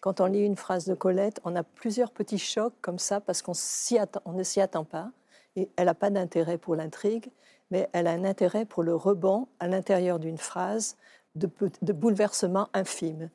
Quand on lit une phrase de Colette, on a plusieurs petits chocs comme ça parce qu'on ne s'y attend pas. Et elle n'a pas d'intérêt pour l'intrigue, mais elle a un intérêt pour le rebond à l'intérieur d'une phrase de, de bouleversements infimes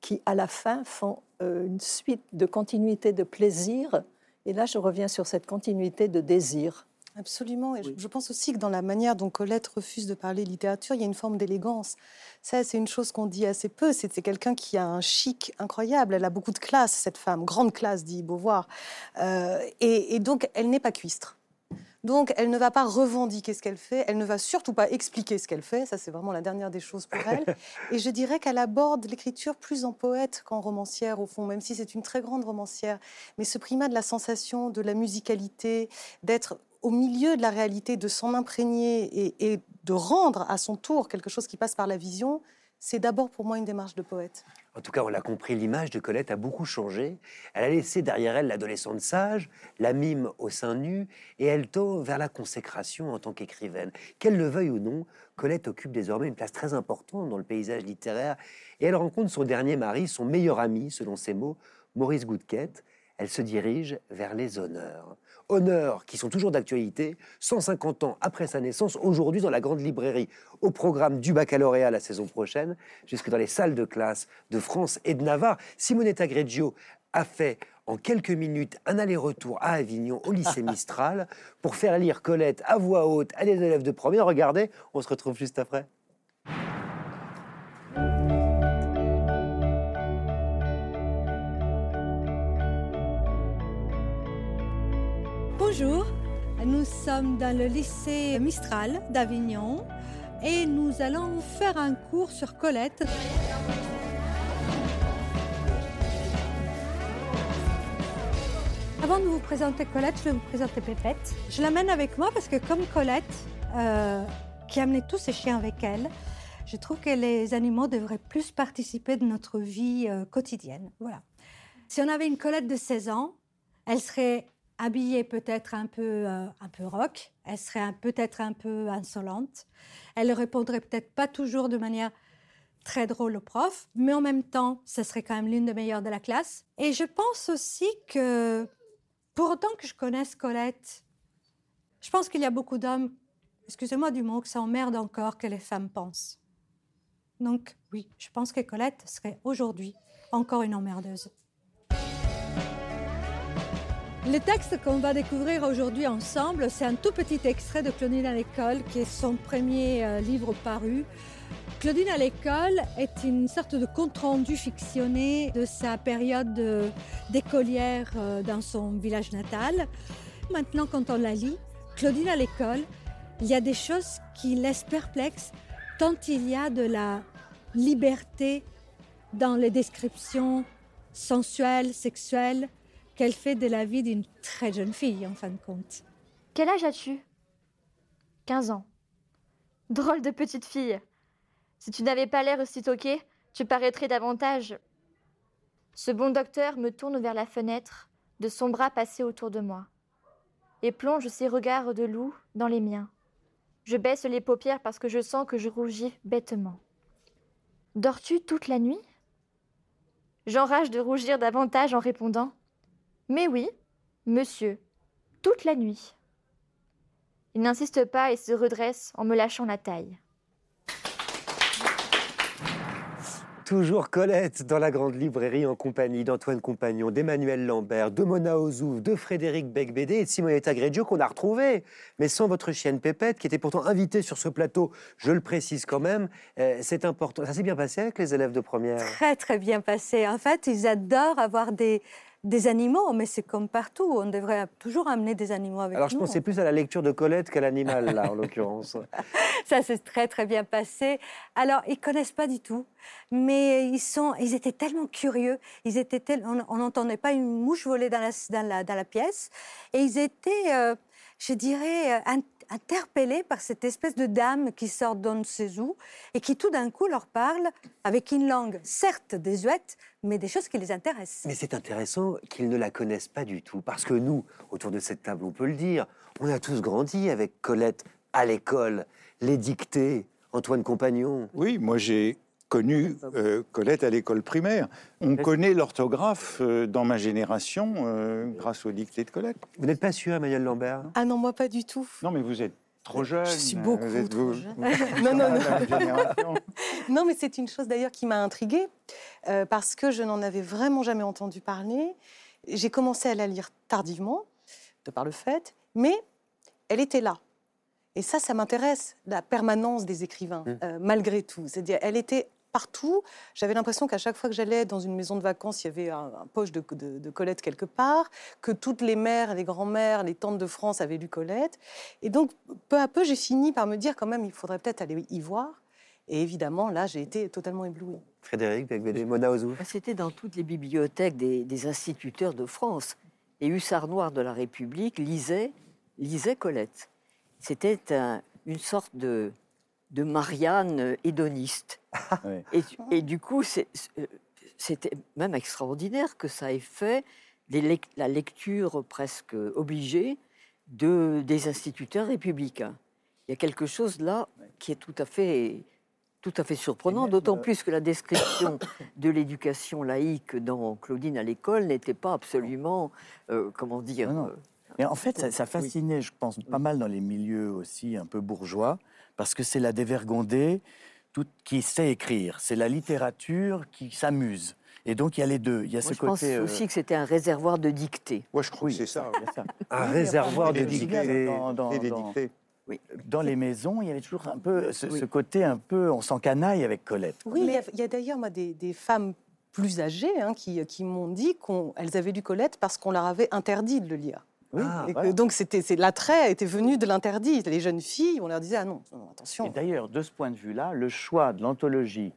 qui, à la fin, font euh, une suite de continuité de plaisir. Et là, je reviens sur cette continuité de désir. Absolument. Et je- je pense aussi que dans la manière dont Colette refuse de parler littérature, il y a une forme d'élégance. Ça, c'est une chose qu'on dit assez peu. C'est c'est quelqu'un qui a un chic incroyable. Elle a beaucoup de classe, cette femme. Grande classe, dit Beauvoir. Euh, et, et donc, elle n'est pas cuistre. Donc, elle ne va pas revendiquer ce qu'elle fait. Elle ne va surtout pas expliquer ce qu'elle fait. Ça, c'est vraiment la dernière des choses pour elle. Et je dirais qu'elle aborde l'écriture plus en poète qu'en romancière, au fond, même si c'est une très grande romancière. Mais ce primat de la sensation, de la musicalité, d'être au milieu de la réalité, de s'en imprégner et, de rendre à son tour quelque chose qui passe par la vision, c'est d'abord pour moi une démarche de poète. En tout cas, on l'a compris, l'image de Colette a beaucoup changé. Elle a laissé derrière elle l'adolescente sage, la mime au sein nu, et elle tend vers la consécration en tant qu'écrivaine. Qu'elle le veuille ou non, Colette occupe désormais une place très importante dans le paysage littéraire, et elle rencontre son dernier mari, son meilleur ami, selon ses mots, Maurice Goudquette. Elle se dirige vers les honneurs. Honneurs qui sont toujours d'actualité, 150 ans après sa naissance, aujourd'hui dans la grande librairie, au programme du baccalauréat la saison prochaine, jusque dans les salles de classe de France et de Navarre. Simonetta Greggio a fait en quelques minutes un aller-retour à Avignon au lycée Mistral pour faire lire Colette à voix haute à des élèves de première. Regardez, on se retrouve juste après. Nous sommes dans le lycée Mistral d'Avignon et nous allons faire un cours sur Colette. Avant de vous présenter Colette, je vais vous présenter Pépette. Je l'amène avec moi parce que comme Colette, euh, qui amenait tous ses chiens avec elle, Je trouve que les animaux devraient plus participer de notre vie euh, quotidienne. Voilà. Si on avait une Colette de 16 ans, elle serait habillée peut-être un peu, euh, un peu rock, elle serait peut-être un peu insolente, elle répondrait peut-être pas toujours de manière très drôle au prof, mais en même temps, ce serait quand même l'une des meilleures de la classe. Et je pense aussi que, pour autant que je connaisse Colette, je pense qu'il y a beaucoup d'hommes, excusez-moi du mot, que ça emmerde encore que les femmes pensent. Donc oui, je pense que Colette serait aujourd'hui encore une emmerdeuse. Le texte qu'on va découvrir aujourd'hui ensemble, c'est un tout petit extrait de Claudine à l'école, qui est son premier euh, livre paru. Claudine à l'école est une sorte de compte-rendu fictionné de sa période de- d'écolière euh, dans son village natal. Maintenant, quand on la lit, Claudine à l'école, il y a des choses qui laissent perplexe, tant il y a de la liberté dans les descriptions sensuelles, sexuelles, qu'elle fait de la vie d'une très jeune fille, en fin de compte. Quel âge as-tu? 15 ans. Drôle de petite fille. Si tu n'avais pas l'air aussi toqué, tu paraîtrais davantage. Ce bon docteur me tourne vers la fenêtre, de son bras passé autour de moi, et plonge ses regards de loup dans les miens. Je baisse les paupières parce que je sens que je rougis bêtement. Dors-tu toute la nuit? J'enrage de rougir davantage en répondant Mais oui, monsieur, toute la nuit. Il n'insiste pas et se redresse en me lâchant la taille. Toujours Colette dans la grande librairie en compagnie d'Antoine Compagnon, d'Emmanuel Lambert, de Mona Ozouf, de Frédéric Becbédé et de Simonetta Greggio qu'on a retrouvé, mais sans votre chienne Pépette qui était pourtant invitée sur ce plateau, je le précise quand même, euh, c'est important. Ça s'est bien passé avec les élèves de première? Très, très bien passé. En fait, ils adorent avoir des, des animaux, mais c'est comme partout. On devrait toujours amener des animaux avec Alors je nous. pensais plus à la lecture de Colette qu'à l'animal là en l'occurrence. Ça s'est très très bien passé. Alors ils connaissent pas du tout, mais ils sont, ils étaient tellement curieux. Ils étaient tel- on n'entendait pas une mouche voler dans la, dans la, dans la pièce, et ils étaient, euh, je dirais, euh, in- interpellés par cette espèce de dame qui sort d'on ne sait où et qui tout d'un coup leur parle avec une langue certes désuète, mais des choses qui les intéressent. Mais c'est intéressant qu'ils ne la connaissent pas du tout, parce que nous, autour de cette table, on peut le dire, on a tous grandi avec Colette à l'école, les dictées, Antoine Compagnon. Oui, moi j'ai connu euh, Colette à l'école primaire. On connaît l'orthographe euh, dans ma génération euh, grâce aux dictées de Colette. Vous n'êtes pas sûr, Emmanuel Lambert? Ah non, moi pas du tout. Non, mais vous êtes trop jeune. Je suis beaucoup vous êtes- trop vous- jeune. vous- non, non, non. Non, mais c'est une chose d'ailleurs qui m'a intriguée euh, parce que je n'en avais vraiment jamais entendu parler. J'ai commencé à la lire tardivement, de par le fait, mais elle était là. Et ça, ça m'intéresse, la permanence des écrivains, Mmh. euh, malgré tout. C'est-à-dire, elle était partout. J'avais l'impression qu'à chaque fois que j'allais dans une maison de vacances, il y avait un, un poche de, de- de Colette quelque part, que toutes les mères, les grands-mères, les tantes de France avaient lu Colette. Et donc, peu à peu, j'ai fini par me dire quand même, il faudrait peut-être aller y voir. Et évidemment, là, j'ai été totalement éblouie. Frédéric Becbédé, Mona Ozouf. C'était dans toutes les bibliothèques des, des instituteurs de France. Et Hussard Noir de la République lisait, lisait Colette. C'était un- une sorte de, de Marianne hédoniste. Et, et du coup, c'est- c'est- c'était même extraordinaire que ça ait fait les la lecture presque obligée de, des instituteurs républicains. Il y a quelque chose là qui est tout à fait, tout à fait surprenant, d'autant plus que la description de l'éducation laïque dans Claudine à l'école n'était pas absolument, euh, comment dire... euh, Mais en fait, ça, ça fascinait, je pense, pas mal dans les milieux aussi un peu bourgeois, parce que c'est la dévergondée toute, qui sait écrire. C'est la littérature qui s'amuse. Et donc, il y a les deux. Il y a Moi, ce je pense côté. euh, aussi que c'était un réservoir de dictée. Moi, je trouve que c'est ça. Un réservoir de dictées. dictées. Dans, dans- Et des dans- dictées. oui, dans les maisons, il y avait toujours un peu ce, ce côté un peu, on s'encanaille avec Colette. Oui, il y a, il y a d'ailleurs moi, des, des femmes plus âgées hein, qui, qui m'ont dit qu'elles avaient lu Colette parce qu'on leur avait interdit de le lire. Oui, Et que voilà. donc c'était c'est- l'attrait était venu de l'interdit. Les jeunes filles, on leur disait ah non, non, attention. Et d'ailleurs, de ce point de vue-là, le choix de l'anthologie,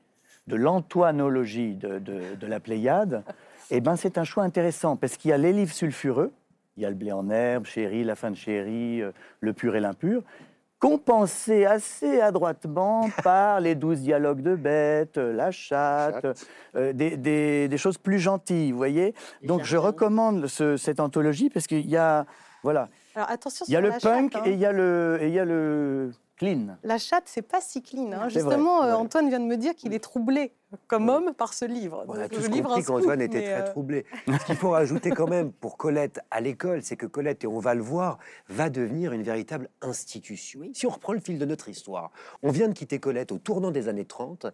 de l'antoinologie de, de- de la Pléiade, eh ben, c'est un choix intéressant parce qu'il y a les livres sulfureux, il y a le blé en herbe, Chéri, la fin de Chéri, euh, le pur et l'impur, compensé assez adroitement par les douze dialogues de bêtes, euh, la chatte, euh, des, des- des choses plus gentilles, vous voyez. Donc je recommande ce- cette anthologie parce qu'il y a, voilà, Alors attention il y a le punk chatte, hein. et il y a le, et il y a le clean. La chatte, c'est pas si clean. hein. Vrai, Justement, euh. Antoine vient de me dire qu'il est troublé comme homme par ce livre. On a tous compris qu'Antoine était très euh, troublé. Ce qu'il faut rajouter quand même pour Colette à l'école, c'est que Colette, et on va le voir, va devenir une véritable institution. Si on reprend le fil de notre histoire, on vient de quitter Colette au tournant des années 30,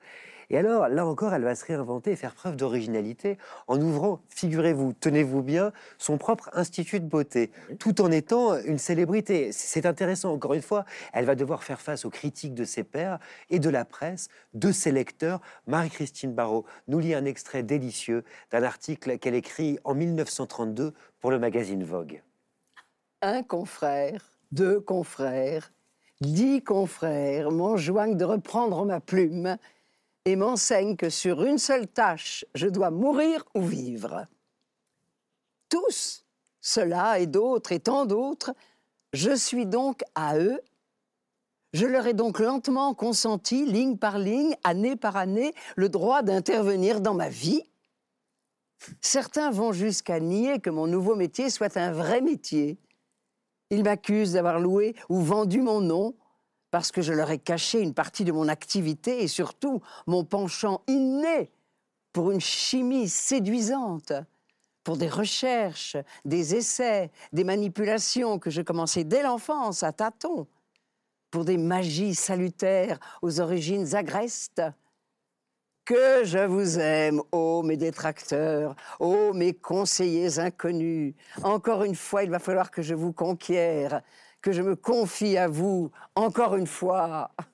et alors là encore, elle va se réinventer et faire preuve d'originalité en ouvrant, figurez-vous, tenez-vous bien, son propre institut de beauté, tout en étant une célébrité. C'est intéressant, encore une fois, elle va devoir faire face aux critiques de ses pairs et de la presse, de ses lecteurs. Marie-Christine Barrault nous lit un extrait délicieux d'un article qu'elle écrit en 1932 pour le magazine Vogue. Un confrère, deux confrères, dix confrères m'enjoignent de reprendre ma plume et m'enseignent que sur une seule tâche, je dois mourir ou vivre. Tous, ceux-là et d'autres et tant d'autres, je suis donc à eux. Je leur ai donc lentement consenti, ligne par ligne, année par année, le droit d'intervenir dans ma vie. Certains vont jusqu'à nier que mon nouveau métier soit un vrai métier. Ils m'accusent d'avoir loué ou vendu mon nom parce que je leur ai caché une partie de mon activité et surtout mon penchant inné pour une chimie séduisante, pour des recherches, des essais, des manipulations que je commençais dès l'enfance à tâtons, pour des magies salutaires aux origines agrestes. Que je vous aime, ô mes détracteurs, ô mes conseillers inconnus. Encore une fois, il va falloir que je vous conquière, que je me confie à vous, encore une fois. Vous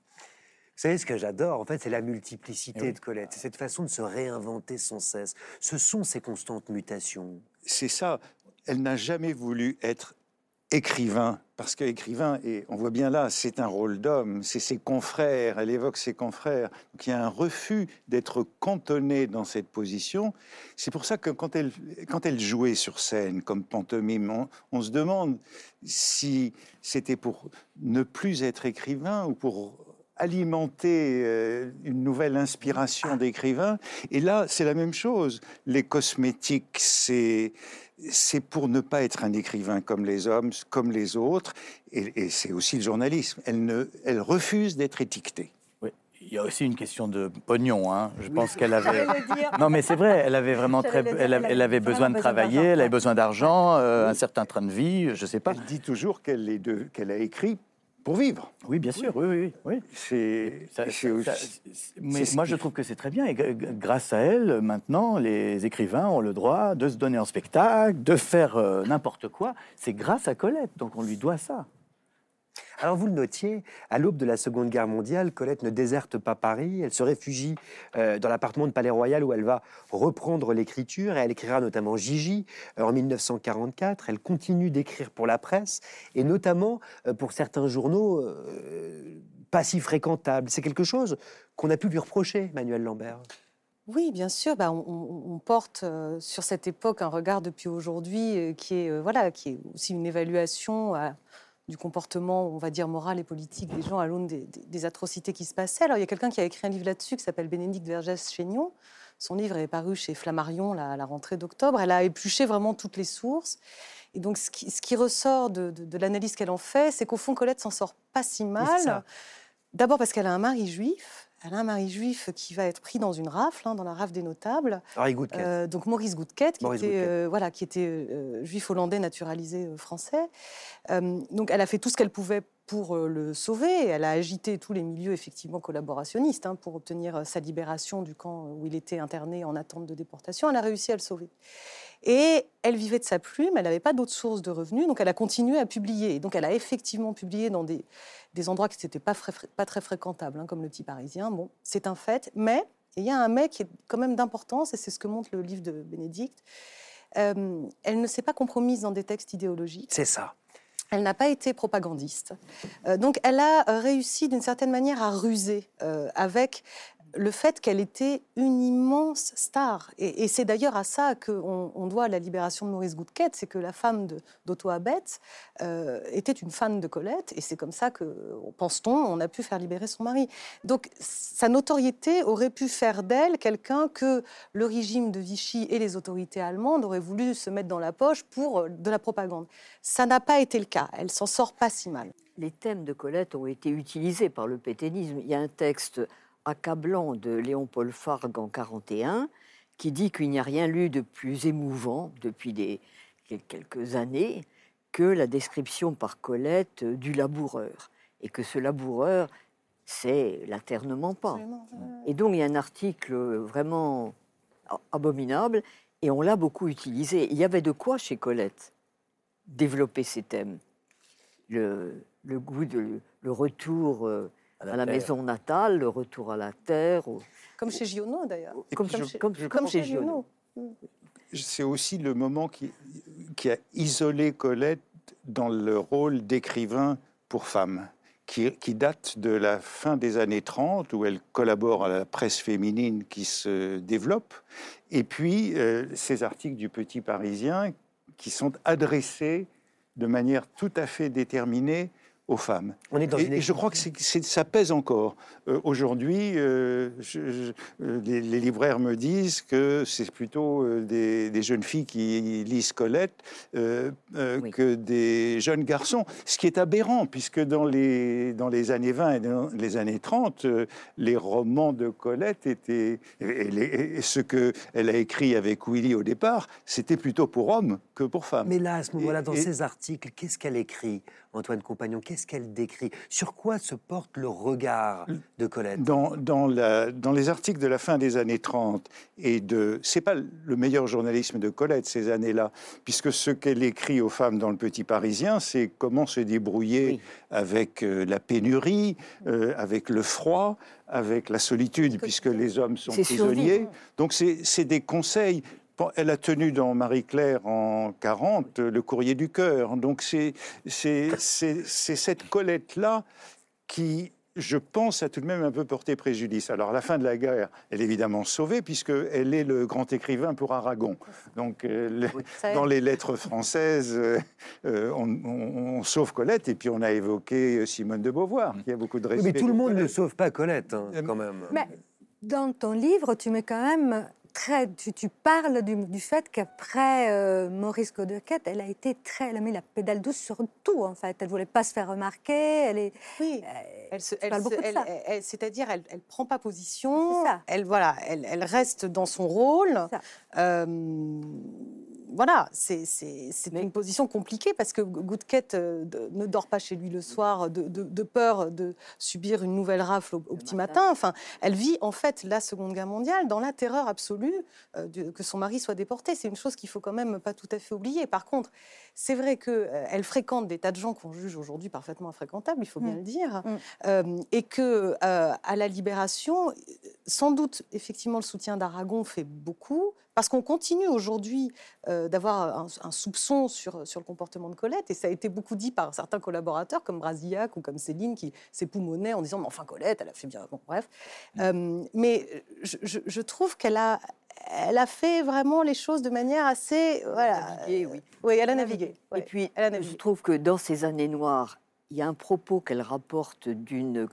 savez, ce que j'adore, en fait, c'est la multiplicité de Colette. C'est cette façon de se réinventer sans cesse. Ce sont ces constantes mutations. C'est ça. Elle n'a jamais voulu être écrivain, parce qu'écrivain, et on voit bien là, c'est un rôle d'homme, c'est ses confrères, elle évoque ses confrères. Donc il y a un refus d'être cantonné dans cette position. C'est pour ça que quand elle, jouait sur scène comme pantomime, on, on se demande si c'était pour ne plus être écrivain ou pour alimenter euh, une nouvelle inspiration d'écrivain. Et là, c'est la même chose. Les cosmétiques, c'est c'est pour ne pas être un écrivain comme les hommes, comme les autres. Et, et c'est aussi le journalisme. Elle, ne, elle refuse d'être étiquetée. Oui. Il y a aussi une question de pognon. Hein. Je pense qu'elle avait. Non, mais c'est vrai. Elle avait vraiment très. Elle, elle avait- elle avait avait besoin de travailler. Elle avait besoin d'argent, euh, un certain train de vie. Je sais pas. Elle dit toujours qu'elle est de- qu'elle a écrit pour vivre. Oui, bien sûr. Oui, oui, oui. C'est mais moi, je trouve que c'est très bien. Et grâce à elle, maintenant, les écrivains ont le droit de se donner en spectacle, de faire euh, n'importe quoi. C'est grâce à Colette, donc on lui doit ça. Alors vous le notiez, à l'aube de la Seconde Guerre mondiale, Colette ne déserte pas Paris, elle se réfugie euh, dans l'appartement de Palais Royal où elle va reprendre l'écriture et elle écrira notamment Gigi euh, en 1944. Elle continue d'écrire pour la presse et notamment euh, pour certains journaux pas si fréquentables. C'est quelque chose qu'on a pu lui reprocher, Manuel Lambert. Oui, bien sûr. Bah, on, porte sur cette époque un regard depuis aujourd'hui qui est voilà, qui est aussi une évaluation du comportement, on va dire moral et politique des gens à l'aune des, des- des atrocités qui se passaient. Alors il y a quelqu'un qui a écrit un livre là-dessus qui s'appelle Bénédicte Vergès-Chénion. Son livre est paru chez Flammarion là, à la rentrée d'octobre. Elle a épluché vraiment toutes les sources. Et donc ce qui, ce qui ressort de, de- de l'analyse qu'elle en fait, c'est qu'au fond Colette s'en sort pas si mal. D'abord parce qu'elle a un mari juif. Elle a un mari juif qui va être pris dans une rafle, hein, dans la rafle des notables. Euh, donc Maurice Goudquet, qui Maurice était, Goudquet. euh, voilà, qui était euh, juif hollandais naturalisé euh, français. Euh, donc elle a fait tout ce qu'elle pouvait pour euh, le sauver. Elle a agité tous les milieux effectivement collaborationnistes hein, pour obtenir euh, sa libération du camp où il était interné en attente de déportation. Elle a réussi à le sauver. Et elle vivait de sa plume, elle n'avait pas d'autres sources de revenus, donc elle a continué à publier. Et donc elle a effectivement publié dans des, des endroits qui n'étaient pas, très fréquentables, hein, comme le Petit Parisien. Bon, c'est un fait, mais il y a un mais qui est quand même d'importance, et c'est ce que montre le livre de Bénédicte. Euh, elle ne s'est pas compromise dans des textes idéologiques. C'est ça. Elle n'a pas été propagandiste. Euh, donc elle a réussi d'une certaine manière à ruser euh, avec le fait qu'elle était une immense star. Et, c'est d'ailleurs à ça qu'on on doit la libération de Maurice Goudquette, c'est que la femme d'Otto Abetz euh, était une fan de Colette, et c'est comme ça que, pense-t-on, on a pu faire libérer son mari. Donc sa notoriété aurait pu faire d'elle quelqu'un que le régime de Vichy et les autorités allemandes auraient voulu se mettre dans la poche pour euh, de la propagande. Ça n'a pas été le cas, elle s'en sort pas si mal. Les thèmes de Colette ont été utilisés par le pétainisme. Il y a un texte accablant de Léon-Paul Fargue en 41 qui dit qu'il n'y a rien lu de plus émouvant depuis des, quel- quelques années que la description par Colette euh, du laboureur. Et que ce laboureur, c'est la terre ne ment pas. Et donc il y a un article vraiment abominable et on l'a beaucoup utilisé. Il y avait de quoi chez Colette développer ces thèmes? Le, le goût de le retour à la, maison natale, le retour à la terre. au- Comme chez Giono d'ailleurs. Comme, Comme chez- comme- comme Giono. C'est aussi le moment qui, qui a isolé Colette dans le rôle d'écrivain pour femmes, qui, qui date de la fin des années 30, où elle collabore à la presse féminine qui se développe, et puis euh, ces articles du Petit Parisien qui sont adressés de manière tout à fait déterminée aux femmes. On est dans et, une et je crois que c'est- c'est- ça pèse encore. Euh, Aujourd'hui, euh, euh, les, les libraires me disent que c'est plutôt des, des jeunes filles qui lisent Colette euh, que des jeunes garçons, ce qui est aberrant, puisque dans les, dans les années 20 et dans les années 30, euh, les romans de Colette étaient... Et, les- et ce qu'elle a écrit avec Willy au départ, c'était plutôt pour hommes que pour femmes. Mais là, à ce moment-là, dans ces articles, qu'est-ce qu'elle écrit, Antoine Compagnon Qu'est-ce qu'elle décrit? Sur quoi se porte le regard de Colette? Dans, dans, la- dans les articles de la fin des années 30 et de c'est pas le meilleur journalisme de Colette ces années-là puisque ce qu'elle écrit aux femmes dans le Petit Parisien c'est comment se débrouiller avec euh, la pénurie euh, avec le froid avec la solitude puisque les hommes sont prisonniers survivre. donc c'est des conseils Elle a tenu dans Marie-Claire en 40 euh, le courrier du cœur. Donc c'est cette Colette-là qui, je pense, a tout de même un peu porté préjudice. Alors, à la fin de la guerre, elle est évidemment sauvée, puisqu'elle est le grand écrivain pour Aragon. Donc, euh, dans les lettres françaises, euh, euh, on, on- on sauve Colette, et puis on a évoqué Simone de Beauvoir, qui a beaucoup de Oui, respect. mais tout le monde ne sauve pas Colette, hein, quand même. Mais dans ton livre, tu mets quand même très, tu, tu parles du, du fait qu'après euh, Maurice Godequette, elle a été très, elle a mis la pédale douce sur tout en fait. Elle voulait pas se faire remarquer. Elle est, Oui, elle se, elle se- elle- c'est-à-dire, elle, elle prend pas position. Ça. Elle voilà, elle, elle reste dans son rôle. Euh, voilà, c'est une position compliquée parce que Goudquette euh, ne dort pas chez lui le soir de, de- de peur de subir une nouvelle rafle au, au petit matin. Enfin, elle vit en fait la Seconde Guerre mondiale dans la terreur absolue euh, de- que son mari soit déporté. C'est une chose qu'il faut quand même pas tout à fait oublier. Par contre, c'est vrai qu'elle fréquente des tas de gens qu'on juge aujourd'hui parfaitement infréquentables, il faut bien Mm. le dire, Mm. Euh, et que euh, à la libération, sans doute effectivement le soutien d'Aragon fait beaucoup. Parce qu'on continue aujourd'hui euh, d'avoir un, un soupçon sur, sur le comportement de Colette, et ça a été beaucoup dit par certains collaborateurs comme Brasillac ou comme Céline qui s'époumonaient en disant Mais enfin, Colette, elle a fait bien. Bon, bref. Euh, mais je, je- je trouve qu'elle a, elle a fait vraiment les choses de manière assez. Voilà. Navigué, oui. Oui, elle a navigué. Et puis, Elle a je navigué. trouve que dans ces années noires, il y a un propos qu'elle rapporte d'une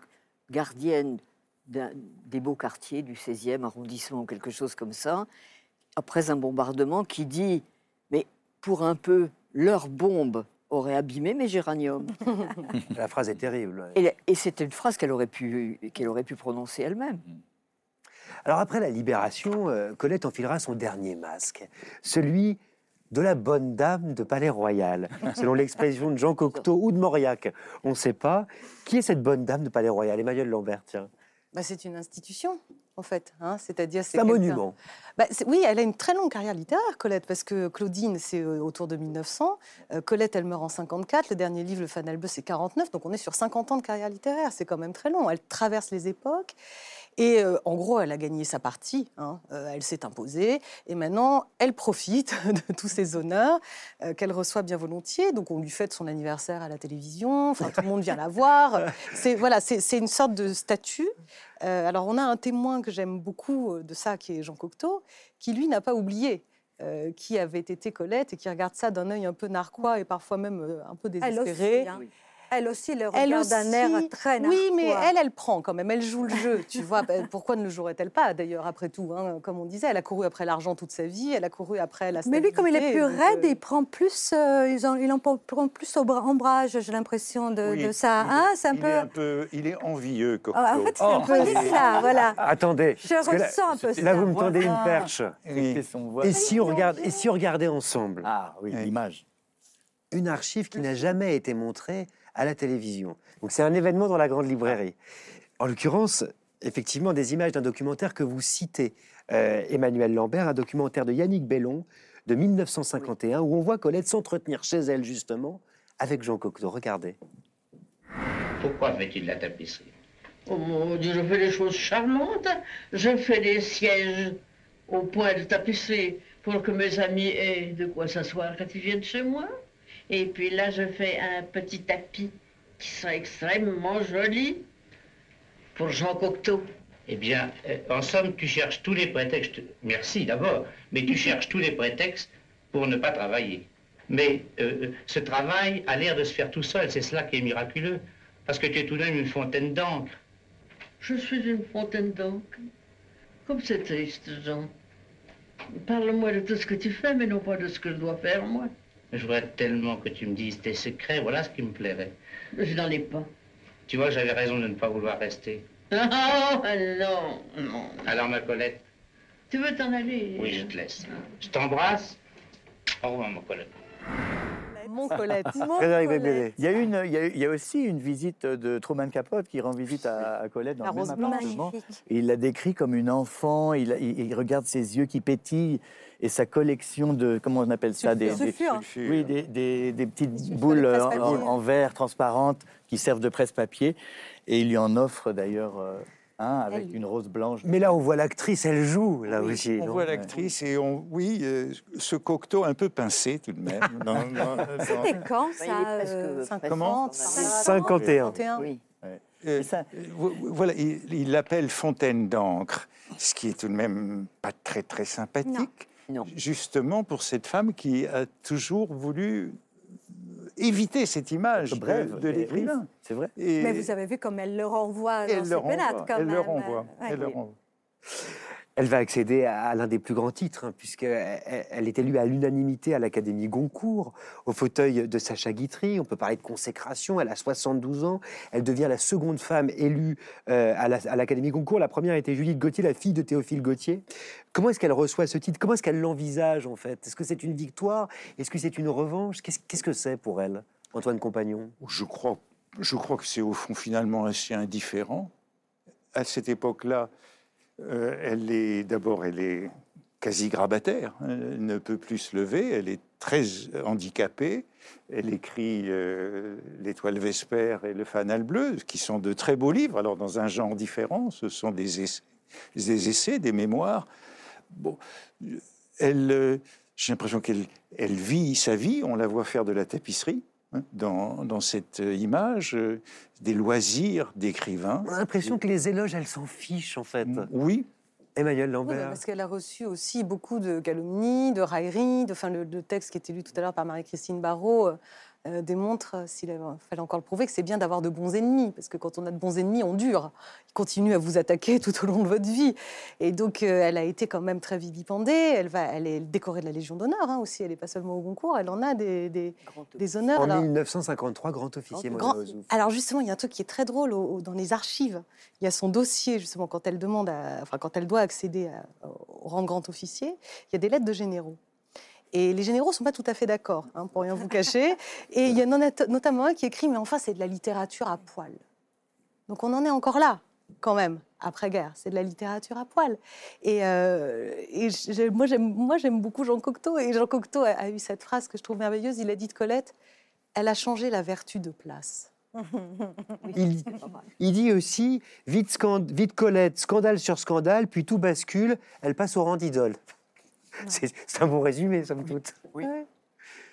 gardienne des beaux quartiers du 16e arrondissement, quelque chose comme ça, après un bombardement, qui dit Mais pour un peu, leur bombe aurait abîmé mes géraniums. La phrase est terrible. Et, et c'était une phrase qu'elle aurait, pu, qu'elle aurait pu prononcer elle-même. Alors après la libération, euh, Colette enfilera son dernier masque, celui de la bonne dame de Palais Royal, selon l'expression de Jean Cocteau ou de Mauriac. On ne sait pas. Qui est cette bonne dame de Palais Royal? Emmanuel Lambert, tiens. Bah, c'est une institution, en fait. hein, C'est-à-dire, C'est un monument. Bah, oui, elle a une très longue carrière littéraire, Colette, parce que Claudine, c'est euh, autour de 1900. Euh, Colette, elle meurt en 54. Le dernier livre, Le Fanalbeu, c'est 49. Donc on est sur 50 ans de carrière littéraire. C'est quand même très long. Elle traverse les époques. Et euh, en gros, elle a gagné sa partie. hein. Euh, elle s'est imposée. Et maintenant, elle profite de tous ces honneurs euh, qu'elle reçoit bien volontiers. Donc on lui fête son anniversaire à la télévision. Enfin, tout le monde vient la voir. C'est voilà, c'est une sorte de statut. Alors, on a un témoin que j'aime beaucoup de ça, qui est Jean Cocteau, qui, lui, n'a pas oublié euh, qui avait été Colette et qui regarde ça d'un œil un peu narquois et parfois même un peu désespéré. aussi, hein. Elle aussi le Elle regarde d'un air très Oui, mais narquois. elle, elle prend quand même. Elle joue le jeu, tu vois. Ben, Pourquoi ne le jouerait-elle pas, d'ailleurs, après tout hein, Comme on disait, elle a couru après l'argent toute sa vie, elle a couru après la Mais lui, comme il est plus raide, il prend plus, euh, ils en- il en prend plus au bras- ombrage, j'ai l'impression de, Oui, de ça. il- Hein, c'est un il peu. est un peu, il est envieux. Ah, en fait, c'est un peu ça, voilà. Attendez. Je là- ressens un peu Là, ça. vous me tendez une perche. Et si on regarde, et si on regardait ensemble Ah oui, l'image. une archive qui n'a jamais été montrée à la télévision. Donc c'est un événement dans la grande librairie. En l'occurrence, effectivement, des images d'un documentaire que vous citez, euh, Emmanuel Lambert, un documentaire de Yannick Bellon de 1951, où on voit Colette s'entretenir chez elle justement avec Jean Cocteau. Regardez. Pourquoi fait-il la tapisserie Oh mon Dieu, je fais des choses charmantes. Je fais des sièges au point de tapisserie pour que mes amis aient de quoi s'asseoir quand ils viennent chez moi. Et puis là, je fais un petit tapis qui sera extrêmement joli pour Jean Cocteau. Eh bien, euh, en somme, tu cherches tous les prétextes. Merci d'abord, mais tu cherches tous les prétextes pour ne pas travailler. Mais euh, ce travail a l'air de se faire tout seul, c'est cela qui est miraculeux. Parce que tu es tout de même une fontaine d'encre. Je suis une fontaine d'encre. Comme c'est triste, Jean. Parle-moi de tout ce que tu fais, mais non pas de ce que je dois faire, moi. Je voudrais tellement que tu me dises tes secrets, voilà ce qui me plairait. Je n'en ai pas. Tu vois, j'avais raison de ne pas vouloir rester. Oh, non, non. Alors, ma Colette, Tu veux t'en aller? Oui, je te laisse. Je t'embrasse. Au revoir, ma Colette. Mon Colette. Frédéric Bébélé. Il y, a une, il, y a, il y a aussi une visite de Truman Capote qui rend visite à, à Colette dans La le même appartement. Il la décrit comme une enfant, il, il- il regarde ses yeux qui pétillent et sa collection de, comment on appelle ça des, Sulfure. Oui, des, des- des petites boules de en, verre transparentes qui servent de presse-papier. Et il lui en offre d'ailleurs euh, un avec Elle. une rose blanche. Mais là, on voit l'actrice, elle joue là aussi. On voit l'actrice et on, oui, euh, ce Cocteau un peu pincé tout de même. C'était quand est ça presque euh, 50. Comment 51. 51. Oui. Euh, ça- Voilà, il il l'appelle fontaine d'encre, ce qui est tout de même pas très très sympathique. Non. Justement pour cette femme qui a toujours voulu éviter cette image de- Brève, de l'écrivain. C'est vrai. Et- Mais vous avez vu comme elle le renvoie et dans elle ses le renvoie, pénates, quand elle même. le renvoie, Ouais. elle le renvoie. Elle va accéder à, l'un des plus grands titres, hein, puisqu'elle elle est élue à l'unanimité à l'Académie Goncourt, au fauteuil de Sacha Guitry. On peut parler de consécration. Elle a 72 ans. Elle devient la seconde femme élue euh, à la- à l'Académie Goncourt. La première était Judith Gauthier, la fille de Théophile Gauthier. Comment est-ce qu'elle reçoit ce titre? Comment est-ce qu'elle l'envisage, en fait? Est-ce que c'est une victoire? Est-ce que c'est une revanche? Qu'est-ce que c'est pour elle, Antoine Compagnon? Je crois, je crois que c'est au fond finalement assez indifférent. À cette époque-là, euh, elle est d'abord, elle est quasi grabataire. hein. Elle ne peut plus se lever. Elle est très handicapée. Elle écrit euh, L'Étoile Vespère et Le Fanal Bleu, qui sont de très beaux livres. Alors dans un genre différent, ce sont des essais, des, essais, des mémoires. Bon, elle, euh, j'ai l'impression qu'elle elle vit sa vie. On la voit faire de la tapisserie dans, dans cette euh, image, euh, des loisirs d'écrivain. On a l'impression que les éloges, elle s'en fiche, en fait. Oui. Emmanuel Oui, mais Lambert. parce qu'elle a reçu aussi beaucoup de calomnies, de railleries. De, enfin, le, le texte qui était lu tout à l'heure par Marie-Christine Barrault euh, euh, démontre, euh, s'il avait- fallait encore le prouver, que c'est bien d'avoir de bons ennemis. Parce que quand on a de bons ennemis, on dure. Ils continuent à vous attaquer tout au long de votre vie. Et donc, euh, elle a été quand même très vilipendée. Elle, va, elle est décorée de la Légion d'honneur hein, aussi. Elle n'est pas seulement au concours, elle en a des, des, des honneurs. En Alors- 1953, grand officier. Grand-. Alors justement, il y a un truc qui est très drôle au- au- dans les archives. Il y a son dossier justement quand elle demande, à- enfin quand elle doit accéder à- au rang de grand officier. Il y a des lettres de généraux. Et les généraux sont pas tout à fait d'accord, hein, pour rien vous cacher. Et il y en a notamment un qui écrit, mais enfin c'est de la littérature à poil. Donc on en est encore là, quand même, après-guerre. C'est de la littérature à poil. Et, euh, et moi, j'aime, beaucoup Jean Cocteau. Et Jean Cocteau a, a eu cette phrase que je trouve merveilleuse. Il a dit de Colette, elle a changé la vertu de place. Il, il dit aussi vite Colette, scandale sur scandale, puis tout bascule, elle passe au rang d'idole. C'est un bon résumé, somme toute. Oui.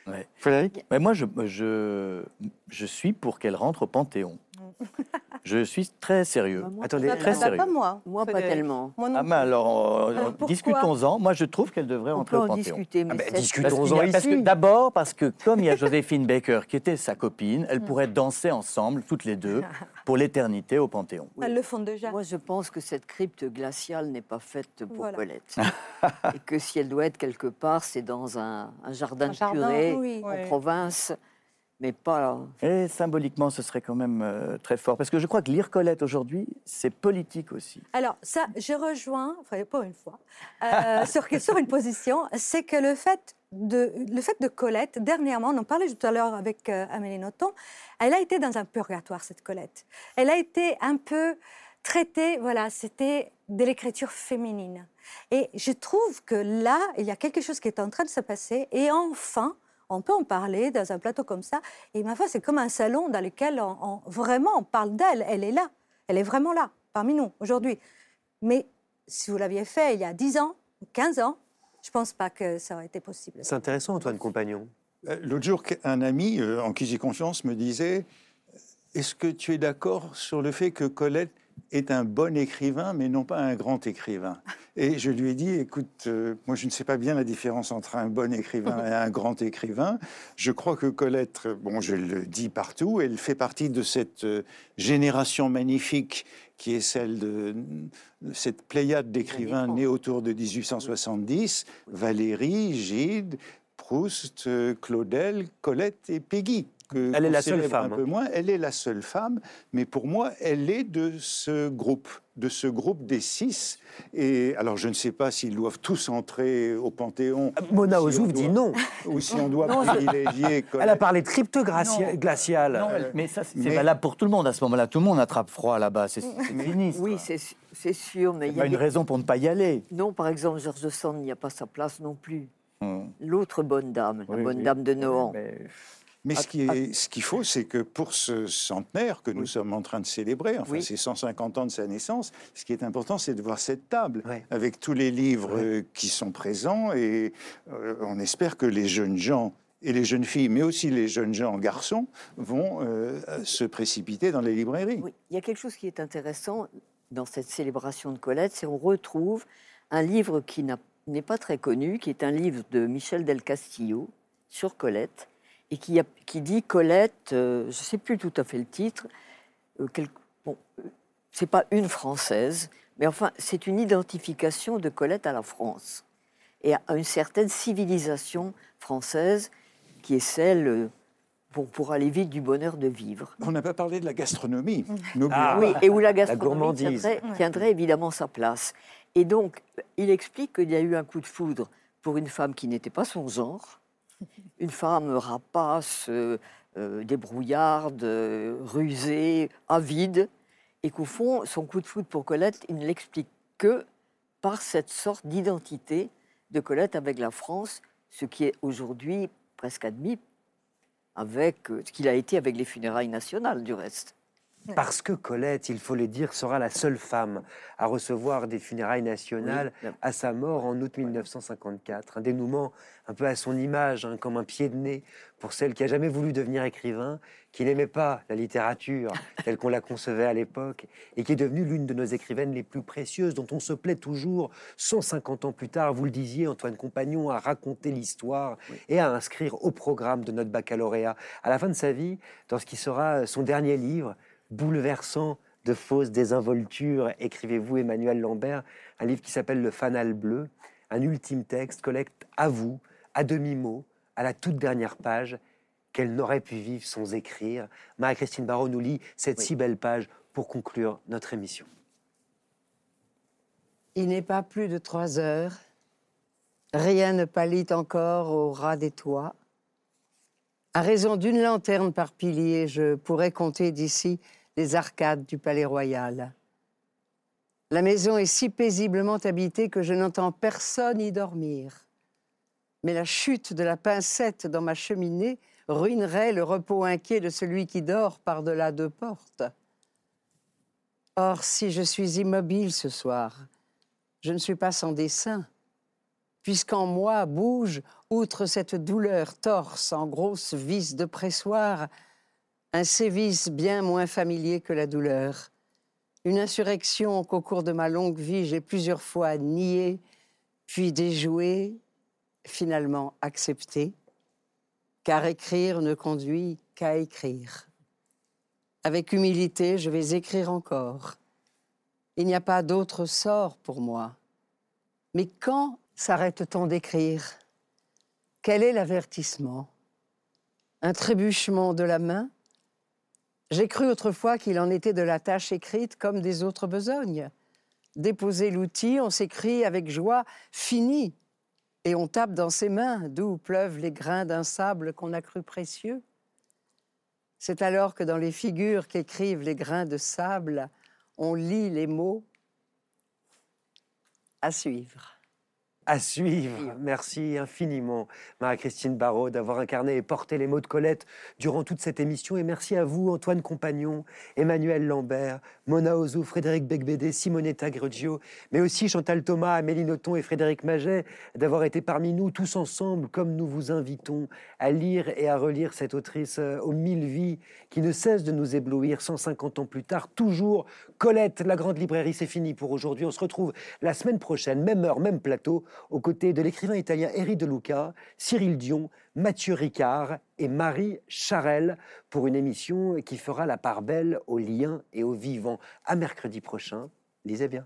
Ouais. Frédéric? Mais moi, je, je, je suis pour qu'elle rentre au Panthéon. Je suis très sérieux. Attendez, Bah, très bah, sérieux. pas moi. Moi, pas tellement. Moi non Ah, mais alors, euh, Euh, discutons-en. Moi, je trouve qu'elle devrait On entrer peut au en Panthéon. discuter, mais Ah ben, discutons-en. D'abord, parce que comme il y a Joséphine Baker qui était sa copine, elles pourraient danser ensemble, toutes les deux, pour l'éternité au Panthéon. Elles le font déjà. Moi, je pense que cette crypte glaciale n'est pas faite pour Voilà. Colette. et que si elle doit être quelque part, c'est dans un, un jardin Un de jardin, curé oui. en province, mais pas. Et symboliquement, ce serait quand même euh, très fort. Parce que je crois que lire Colette aujourd'hui, c'est politique aussi. Alors, ça, je rejoins, enfin, pas une fois, euh, sur, sur une position, c'est que le fait, de, le fait de Colette, dernièrement, on en parlait tout à l'heure avec euh, Amélie Nothomb, elle a été dans un purgatoire, cette Colette. Elle a été un peu traitée, voilà, c'était de l'écriture féminine. Et je trouve que là, il y a quelque chose qui est en train de se passer, et enfin, on peut en parler dans un plateau comme ça. Et ma foi, c'est comme un salon dans lequel on, on- vraiment on parle d'elle. Elle est là. Elle est vraiment là, parmi nous, aujourd'hui. Mais si vous l'aviez fait il y a 10 ans, ou 15 ans, je ne pense pas que ça aurait été possible. C'est intéressant, Antoine Compagnon. Euh, L'autre jour, un ami euh, en qui j'ai confiance me disait Est-ce que tu es d'accord sur le fait que Colette est un bon écrivain, mais non pas un grand écrivain Et je lui ai dit Écoute, euh, moi je ne sais pas bien la différence entre un bon écrivain et un grand écrivain. Je crois que Colette, bon, je le dis partout, elle fait partie de cette euh, génération magnifique qui est celle de, de cette pléiade d'écrivains nés autour de 1870 Valérie, Gide, Proust, euh, Claudel, Colette et Peggy. Que- Elle est la seule femme, Un peu hein. moins. Elle est la seule femme, mais pour moi, elle est de ce groupe, de ce groupe des six. Et alors, je ne sais pas s'ils doivent tous entrer au Panthéon. Mona si Ozouf doit- dit non. Ou si on doit Non, privilégier. Elle a parlé de crypte glaciale. Non, Euh, mais ça, c'est mais- valable pour tout le monde à ce moment-là. Tout le monde attrape froid là-bas. C'est fini. Oui, c'est sûr, mais Il y a une des- raison pour ne pas y aller. Non, par exemple, Georges Sand n'y a pas sa place non plus. Hmm. L'autre bonne dame, la bonne oui. dame de Nohant. Mais- Mais ce qui est- ce qu'il faut, c'est que pour ce centenaire que nous sommes en train de célébrer, enfin Oui. ces 150 ans de sa naissance, ce qui est important, c'est de voir cette table avec tous les livres qui sont présents et euh, on espère que les jeunes gens et les jeunes filles, mais aussi les jeunes gens garçons, vont euh, se précipiter dans les librairies. Oui, il y a quelque chose qui est intéressant dans cette célébration de Colette, c'est qu'on retrouve un livre qui n'est pas très connu, qui est un livre de Michel del Castillo sur Colette, et qui, a- qui dit Colette, euh, je ne sais plus tout à fait le titre, euh, quel- bon, euh, c'est pas une Française, mais enfin, c'est une identification de Colette à la France et à une certaine civilisation française qui est celle, euh, pour aller vite, du bonheur de vivre. On n'a pas parlé de la gastronomie. N'oublions Ah. Oui, et où la gastronomie tiendrait, tiendrait évidemment sa place. Et donc, il explique qu'il y a eu un coup de foudre pour une femme qui n'était pas son genre, une femme rapace, euh, euh, débrouillarde, euh, rusée, avide, et qu'au fond, son coup de foudre pour Colette, il ne l'explique que par cette sorte d'identité de Colette avec la France, ce qui est aujourd'hui presque admis avec ce qu'il a été avec les funérailles nationales, du reste. Parce que Colette, il faut le dire, sera la seule femme à recevoir des funérailles nationales Oui. à sa mort en août 1954. Un dénouement un peu à son image, hein, comme un pied de nez pour celle qui a jamais voulu devenir écrivain, qui n'aimait pas la littérature telle qu'on la concevait à l'époque, et qui est devenue l'une de nos écrivaines les plus précieuses, dont on se plaît toujours, 150 ans plus tard, vous le disiez, Antoine Compagnon, à raconter l'histoire et à inscrire au programme de notre baccalauréat. À la fin de sa vie, dans ce qui sera son dernier livre, bouleversant de fausses désinvoltures, écrivez-vous Emmanuel Lambert, un livre qui s'appelle Le Fanal Bleu, un ultime texte collecte à vous, à demi-mot, à la toute dernière page, qu'elle n'aurait pu vivre sans écrire. Marie-Christine Barraud nous lit cette si belle page pour conclure notre émission. Il n'est pas plus de trois heures. Rien ne pâlit encore au ras des toits. À raison d'une lanterne par pilier, je pourrais compter d'ici les arcades du palais royal. La maison est si paisiblement habitée que je n'entends personne y dormir. Mais la chute de la pincette dans ma cheminée ruinerait le repos inquiet de celui qui dort par-delà deux portes. Or, si je suis immobile ce soir, je ne suis pas sans dessein, puisqu'en moi bouge, outre cette douleur torse en grosse vis de pressoir, un sévice bien moins familier que la douleur, une insurrection qu'au cours de ma longue vie j'ai plusieurs fois niée, puis déjouée, finalement acceptée, car écrire ne conduit qu'à écrire. Avec humilité, je vais écrire encore. Il n'y a pas d'autre sort pour moi. Mais quand s'arrête-t-on d'écrire? Quel est l'avertissement? Un trébuchement de la main? J'ai cru autrefois qu'il en était de la tâche écrite comme des autres besognes. Déposer l'outil, on s'écrit avec joie Fini et on tape dans ses mains, d'où pleuvent les grains d'un sable qu'on a cru précieux. C'est alors que dans les figures qu'écrivent les grains de sable, on lit les mots à suivre. À suivre. Merci infiniment, Marie-Christine Barraud, d'avoir incarné et porté les mots de Colette durant toute cette émission. Et merci à vous, Antoine Compagnon, Emmanuel Lambert, Mona Ozou, Frédéric Becbédé, Simonetta Greggio, mais aussi Chantal Thomas, Amélie Nothomb et Frédéric Maget, d'avoir été parmi nous tous ensemble, comme nous vous invitons à lire et à relire cette autrice euh, aux mille vies qui ne cesse de nous éblouir 150 ans plus tard. Toujours Colette, la grande librairie, c'est fini pour aujourd'hui. On se retrouve la semaine prochaine, même heure, même plateau aux côtés de l'écrivain italien Eri De Luca, Cyril Dion, Mathieu Ricard et Marie Charelle pour une émission qui fera la part belle aux liens et aux vivants. À mercredi prochain. Lisez bien.